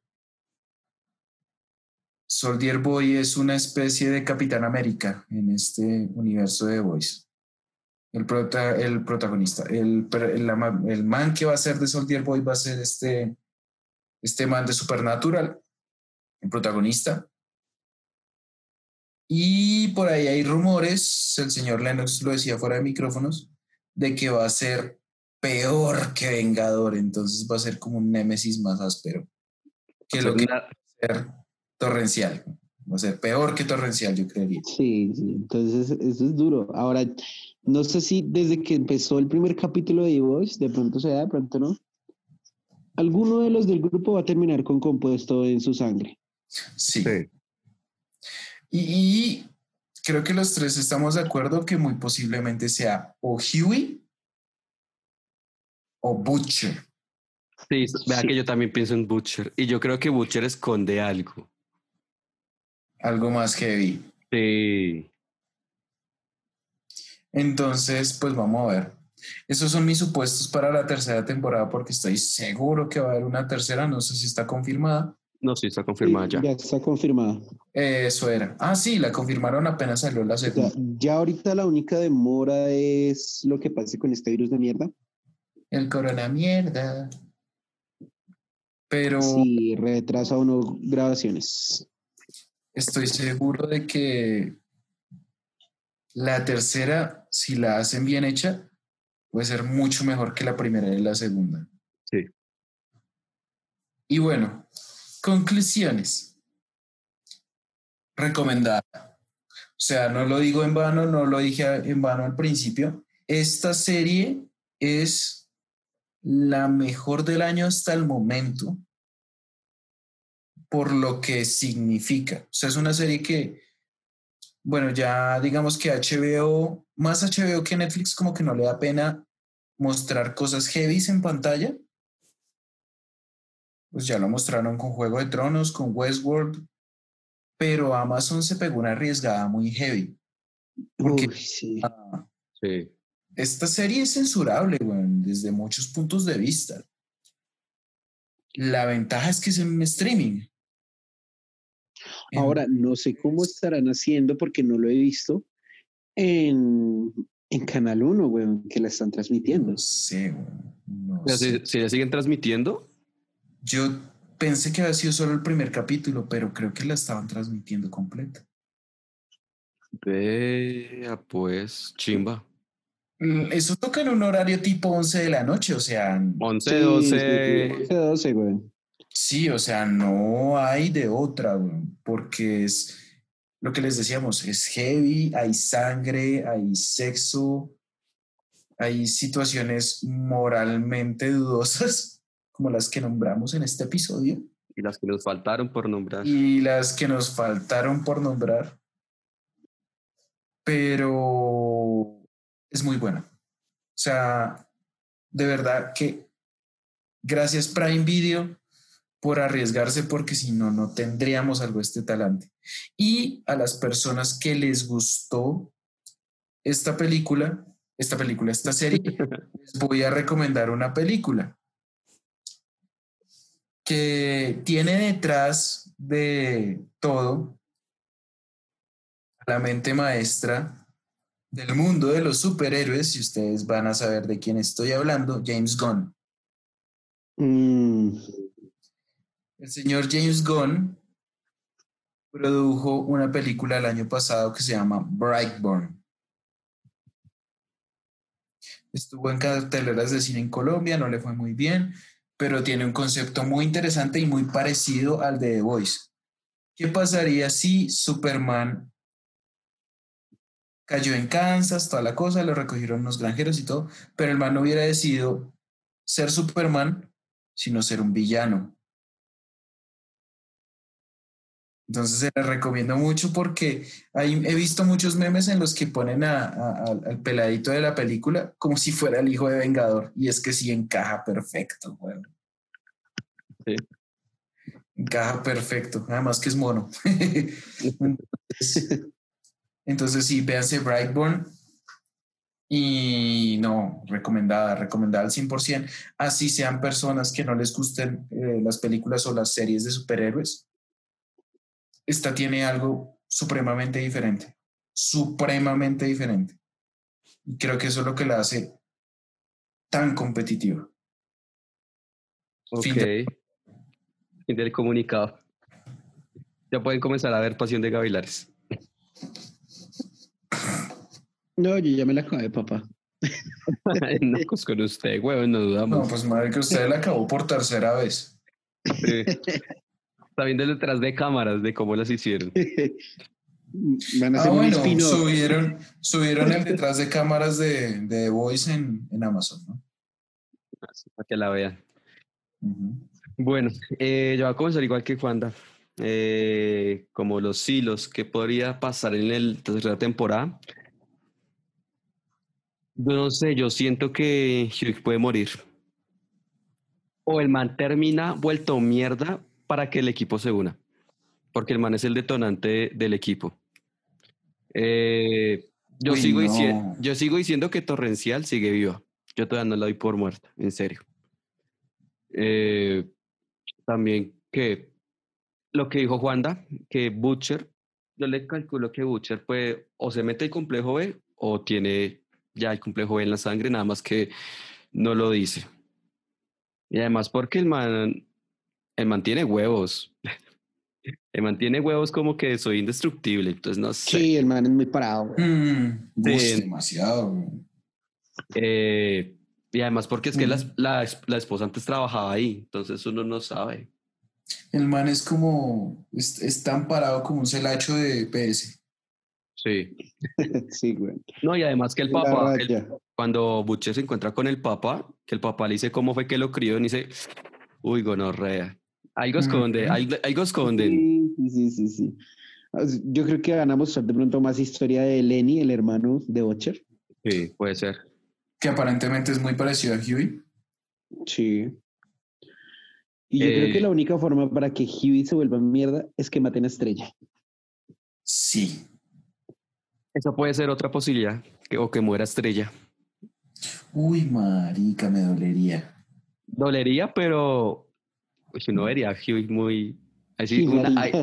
Soldier Boy es una especie de Capitán América en este universo de Boys. El, prota- el protagonista, el, el, man que va a ser de Soldier Boy va a ser este, este man de Supernatural, el protagonista. Y por ahí hay rumores, el señor Lennox lo decía fuera de micrófonos, de que va a ser peor que Vengador, entonces va a ser como un némesis más áspero que lo que va Na- a ser Torrencial. A ser peor que Torrencial, yo creería. Sí, sí, entonces eso es duro. Ahora, no sé si desde que empezó el primer capítulo de The Voice, de pronto se da, de pronto no. Alguno de los del grupo va a terminar con compuesto en su sangre. Sí. Sí. Y, y creo que los tres estamos de acuerdo que muy posiblemente sea o Huey o Butcher. Sí, vea Sí. que yo también pienso en Butcher. Y yo creo que Butcher esconde algo. Algo más heavy. Sí. Entonces, pues vamos a ver. Esos son mis supuestos para la tercera temporada porque estoy seguro que va a haber una tercera, no sé si está confirmada. No, sí, está confirmada ya. Ya está confirmada. Eso era. Ah, sí, la confirmaron apenas salió la segunda. ya ahorita la única demora es lo que pase con este virus de mierda. El corona mierda. Pero Si retrasa o no grabaciones. Estoy seguro de que la tercera, si la hacen bien hecha, puede ser mucho mejor que la primera y la segunda. Sí. Y bueno, conclusiones. Recomendada. O sea, no lo digo en vano, no lo dije en vano al principio. Esta serie es la mejor del año hasta el momento por lo que significa. O sea, es una serie que, bueno, ya digamos que HBO, más HBO que Netflix, como que no le da pena mostrar cosas heavies en pantalla. Pues ya lo mostraron con Juego de Tronos, con Westworld, pero Amazon se pegó una arriesgada muy heavy. Porque Uy, sí. ah, Sí. esta serie es censurable, weón, desde muchos puntos de vista. La ventaja es que es en streaming. En- Ahora, no sé cómo estarán haciendo porque no lo he visto en, en Canal 1, weón, que la están transmitiendo. No sé, weón, no O sea, sé. ¿si, si ya siguen transmitiendo? Yo pensé que había sido solo el primer capítulo, pero creo que la estaban transmitiendo completa. Vea, pues, chimba. Mm, Eso toca en un horario tipo 11 de la noche, o sea, 11, Sí, 12. sí, 11, 12, weón. Sí, o sea, no hay de otra, porque es lo que les decíamos, es heavy, hay sangre, hay sexo, hay situaciones moralmente dudosas, como las que nombramos en este episodio. Y las que nos faltaron por nombrar. y las que nos faltaron por nombrar, pero es muy buena. O sea, de verdad que gracias Prime Video por arriesgarse porque si no, no tendríamos algo de este talante. Y a las personas que les gustó esta película, esta película, esta serie, les voy a recomendar una película que tiene detrás de todo a la mente maestra del mundo de los superhéroes, y ustedes van a saber de quién estoy hablando, James Gunn. Mm, El señor James Gunn produjo una película el año pasado que se llama Brightburn. Estuvo en carteleras de cine en Colombia, no le fue muy bien, pero tiene un concepto muy interesante y muy parecido al de The Voice. ¿Qué pasaría si Superman cayó en Kansas, toda la cosa, lo recogieron unos granjeros y todo, pero el man no hubiera decidido ser Superman, sino ser un villano? Entonces se les recomiendo mucho porque hay- he visto muchos memes en los que ponen a- a- al- peladito de la película como si fuera el hijo de Vengador. Y es que sí encaja perfecto, güey. Sí. Encaja perfecto. Además que es mono. entonces, entonces sí, véanse Brightburn. Y no, recomendada, recomendada al 100%. Así sean personas que no les gusten eh, las películas o las series de superhéroes esta tiene algo supremamente diferente, supremamente diferente. Y creo que eso es lo que la hace tan competitiva. Ok. Fin de- Fin del comunicado. Ya pueden comenzar a ver Pasión de Gavilares. no, yo ya me la acabé, papá. no, pues con usted, huevón, no No, dudamos. pues madre que usted la acabó por tercera vez. Sí. Está viendo detrás de cámaras de cómo las hicieron. Van a Ah, hacer bueno, subieron, subieron el detrás de cámaras de, de The Voice en, en Amazon, ¿no? Para que la vean. Bueno, eh, yo voy a comenzar igual que Juanda. Eh, como los hilos que podría pasar en la tercera temporada. Yo no sé, yo siento que Hugh puede morir. O el man termina vuelto mierda para que el equipo se una. Porque el man es el detonante del equipo. Eh, yo, Uy, sigo no. dici- yo sigo diciendo que Torrencial sigue viva. Yo todavía no la doy por muerta, en serio. Eh, también que lo que dijo Juanda, que Butcher, yo le calculo que Butcher puede o se mete el complejo B o tiene ya el complejo B en la sangre, nada más que no lo dice. Y además porque el man, el man tiene huevos. El man tiene huevos como que soy indestructible, entonces no sé. Sí, el man es muy parado. Mm, Sí. demasiado. Eh, y además porque es que la, Ujú. la, es- la esposa antes trabajaba ahí, entonces uno no sabe. El man es como, es, es tan parado como un celacho de PS. Sí. sí, güey. No, y además que el La papá, el- cuando Butcher se encuentra con el papá, que el papá le dice cómo fue que lo crió, y dice, uy, gonorrea. Algo esconde, Ujú. algo, algo esconden. Sí, sí, sí, sí, sea, Yo creo que van a mostrar de pronto más historia de Lenny, el hermano de Butcher. Sí, puede ser. Que aparentemente es muy parecido a Huey. Sí. Y yo creo Eh, que la única forma para que Huey se vuelva mierda es que maten a Estrella. Sí. Eso puede ser otra posibilidad, que, o que muera estrella. Uy, marica, me dolería. Dolería, pero pues, uno vería a Huey muy... Así, Sí, una- marica,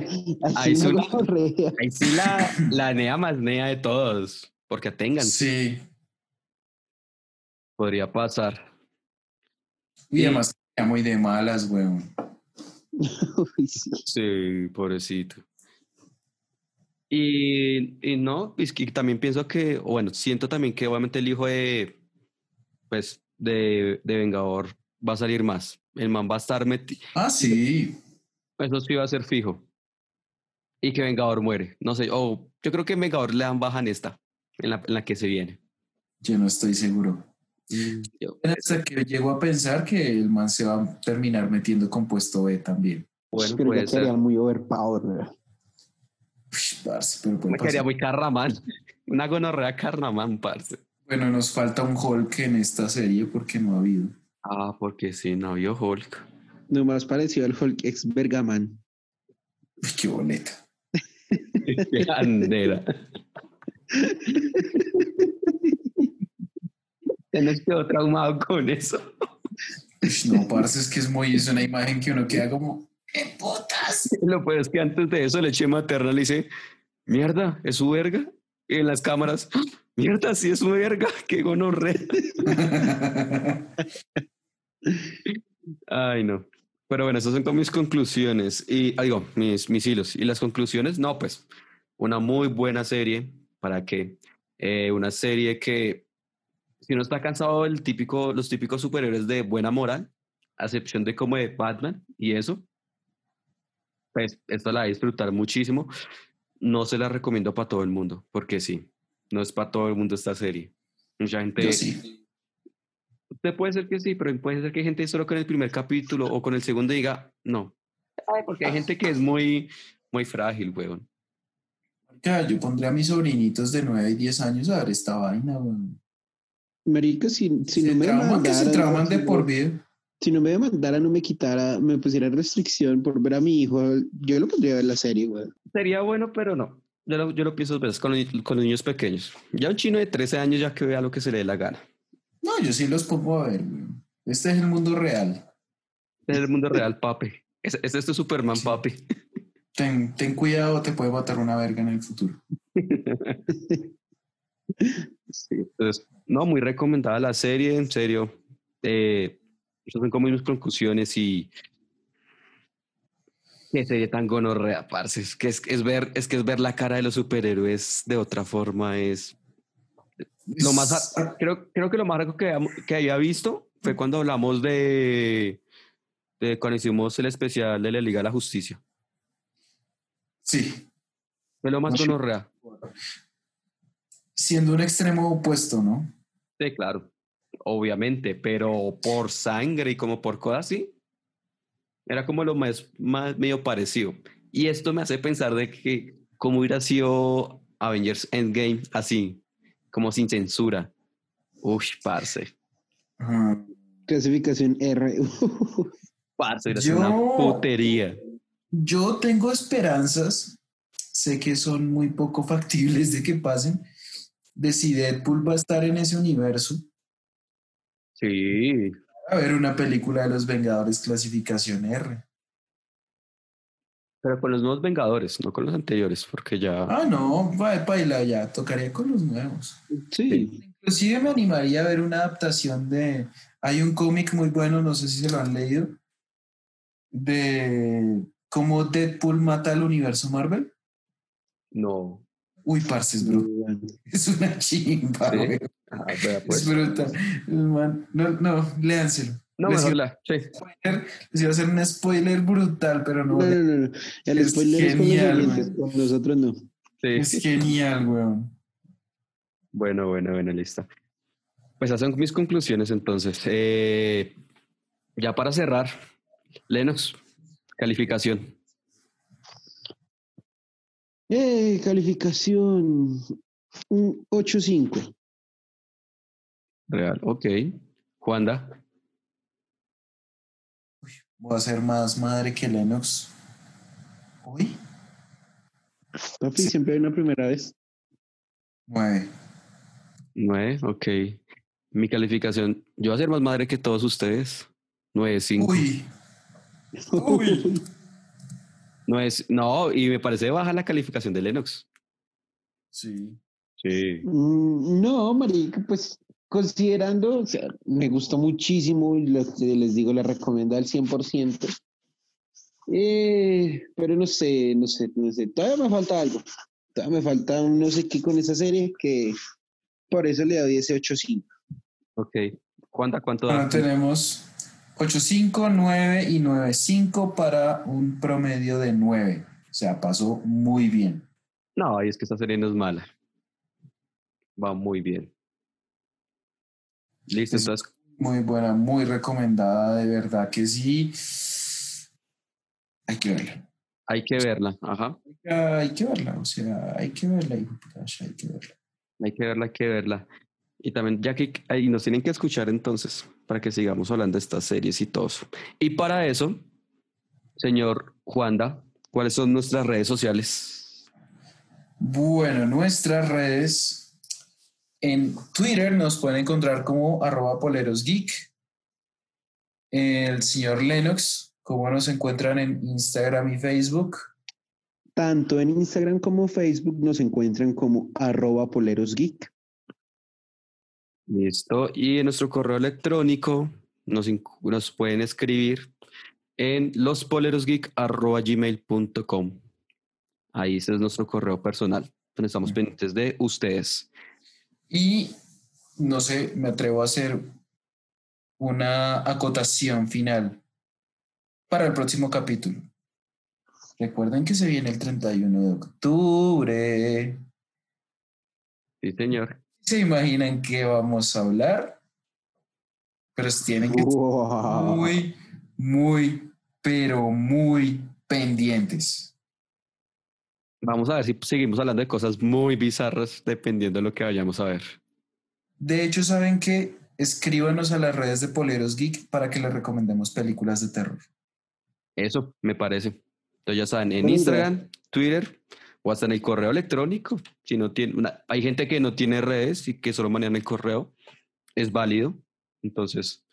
ahí, no sí la, la nea más nea de todos, porque tengan, Sí. podría pasar. Y Sí. además, muy de malas, weón. Uy, sí. Sí, pobrecito. Y, y no, es que también pienso que, o bueno, siento también que obviamente el hijo de, pues, de, de Vengador va a salir más. El man va a estar metido, Ah, sí. eso sí va a ser fijo. Y que Vengador muere, no sé, o yo creo que en Vengador le dan baja en esta, en la, en la que se viene. Yo no estoy seguro. Yo- Hasta que llego a pensar que el man se va a terminar metiendo con puesto B también. bueno, pero puede ser. muy overpower. ¿verdad? Uy, parce, pero puede Me muy carramán, una gonorrea carramán, parce. Bueno, nos falta un Hulk en esta serie porque no ha habido. Ah, porque sí, no vio Hulk. No más parecido al Hulk ex Bergaman. Uy, qué boleta. Qué bandera. Tienes quedó traumado con eso. Uy, no, parce, es que es muy, es una imagen que uno queda como, ¡qué putas! Lo peor es que antes de eso, leche materna le dice, mierda, ¿es su verga? Y en las cámaras, "¡Ah! mierda, sí es su verga, qué gonorrea. Ay, no. Pero bueno, esas son con mis conclusiones. Y, ah, digo, mis, mis hilos. Y las conclusiones, no, pues, una muy buena serie. ¿Para qué? Eh, una serie que, si uno está cansado del típico, los típicos superhéroes de buena moral, a excepción de como de Batman y eso, pues, esta la va a disfrutar muchísimo. No se la recomiendo para todo el mundo, porque sí, no es para todo el mundo esta serie. Mucha gente... Sí. Usted puede ser que sí, pero puede ser que hay gente solo con el primer capítulo o con el segundo diga, no. Porque hay gente que es muy, muy frágil, weón. Yo pondré a mis sobrinitos de 9 y 10 años a ver esta vaina, weón. Marica, si, si no me que se demandaran, trauman de si por no- vida. Si no me demandara, no me quitara, me pusiera restricción por ver a mi hijo, yo lo pondría a ver la serie, güey. Sería bueno, pero no. Yo lo, yo lo pienso dos veces con, los- con los niños pequeños. Ya un chino de 13 años ya que vea lo que se le dé la gana. Yo sí los pongo a ver. Este es el mundo real. Este es el mundo real, papi. Este este es tu Superman, Sí. papi. Ten, ten cuidado, te puede matar una verga en el futuro. Sí, entonces, no, muy recomendada la serie, en serio. Eh, son como mis conclusiones y qué serie tan gonorrea, parce. Es que es, es ver, es que es ver la cara de los superhéroes de otra forma. Es lo más, creo, creo que lo más rico que, que había visto fue cuando hablamos de, de cuando hicimos el especial de la Liga de la Justicia. Sí, Fue lo más gonorrea. siendo un extremo opuesto, ¿no? Sí, claro, obviamente, pero por sangre y como por cosas así, era como lo más, más medio parecido. Y esto me hace pensar de que cómo hubiera sido Avengers Endgame así, como sin censura. Uy, parce, Ajá. Clasificación R. parce, sido una putería. Yo tengo esperanzas, sé que son muy poco factibles de que pasen, de si Deadpool va a estar en ese universo. Sí, A ver una película de los Vengadores clasificación R. Pero con los nuevos Vengadores, no con los anteriores, porque ya... Ah, no, va paila ya, tocaría con los nuevos. Sí. Inclusive me animaría a ver una adaptación de... Hay un cómic muy bueno, no sé si se lo han leído, de cómo Deadpool mata al universo Marvel. No. Uy, parce, es brutal. Es una chimba, ¿Sí? Ah, pues. Es brutal. Man- no, no, léanselo. No, les, iba. Sí. a poner- les iba a hacer un spoiler brutal, pero no. No, no, no, no. El Es spoiler es con los genial, güey. con nosotros no. sí. Es genial, weón. Bueno, bueno, bueno, listo. Pues esas son mis conclusiones entonces. Eh, ya para cerrar, Lennox, calificación. Eh, calificación un 8.5. Real, ok. Juanda, Voy a ser más madre que Lennox. Uy, Papi, siempre hay una primera vez. nueve. nueve, ok. Mi calificación, yo voy a ser más madre que todos ustedes. Nueve, cinco. Uy, Uy. No es, no, y me parece baja la calificación de Lennox. sí. Sí. Mm, No, marica, pues considerando, o sea, me gustó muchísimo y les digo, le recomiendo al 100%. Eh, pero no sé, no sé, no sé, todavía me falta algo. Todavía me falta un no sé qué con esa serie que por eso le doy ese 8.5. Ok. Juanda, ¿cuánto Bueno, da? tenemos 8.5, 9 y 9.5 para un promedio de 9. O sea, pasó muy bien. No, y es que esta serie no es mala. Va muy bien. Listo, Es- entonces, Muy buena, muy recomendada, de verdad que sí. Hay que verla. hay que verla. Ajá. Hay que verla, o sea, hay que verla, hijo de hay que verla. Hay que verla, hay que verla. Y también, ya que ahí nos tienen que escuchar entonces, para que sigamos hablando de estas series y todo eso. Y para eso, señor Juanda, ¿cuáles son nuestras redes sociales? Bueno, nuestras redes. En Twitter nos pueden encontrar como arroba polerosgeek. El señor Lennox, como nos encuentran en Instagram y Facebook. Tanto en Instagram como Facebook nos encuentran como arroba polerosgeek. Listo. Y en nuestro correo electrónico nos pueden escribir en lospolerosgeek.gmail.com. Ahí ese es nuestro correo personal, donde estamos pendientes de ustedes. Y no sé, me atrevo a hacer una acotación final para el próximo capítulo. Recuerden que se viene el 31 de octubre. Sí, señor. ¿Se imaginan qué vamos a hablar? Pero tienen que estar muy, muy, pero muy pendientes. Vamos a ver si seguimos hablando de cosas muy bizarras dependiendo de lo que vayamos a ver. De hecho, ¿saben qué? Escríbanos a las redes de Poleros Geek para que les recomendemos películas de terror. Eso me parece. Entonces ya saben, en Instagram, Twitter o hasta en el correo electrónico. Si no tiene, una- hay gente que no tiene redes y que solo manejan el correo. Es válido. Entonces,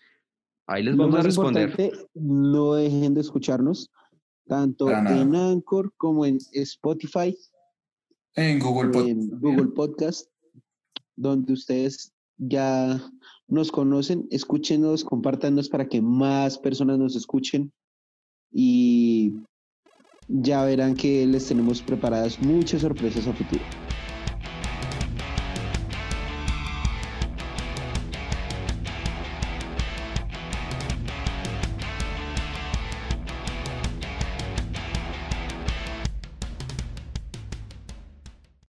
ahí les Lo vamos a responder. no dejen de escucharnos tanto en Anchor como en Spotify, En Google Podcast. en Google Podcast, donde ustedes ya nos conocen, escúchenos, compártanos para que más personas nos escuchen y ya verán que les tenemos preparadas muchas sorpresas a futuro.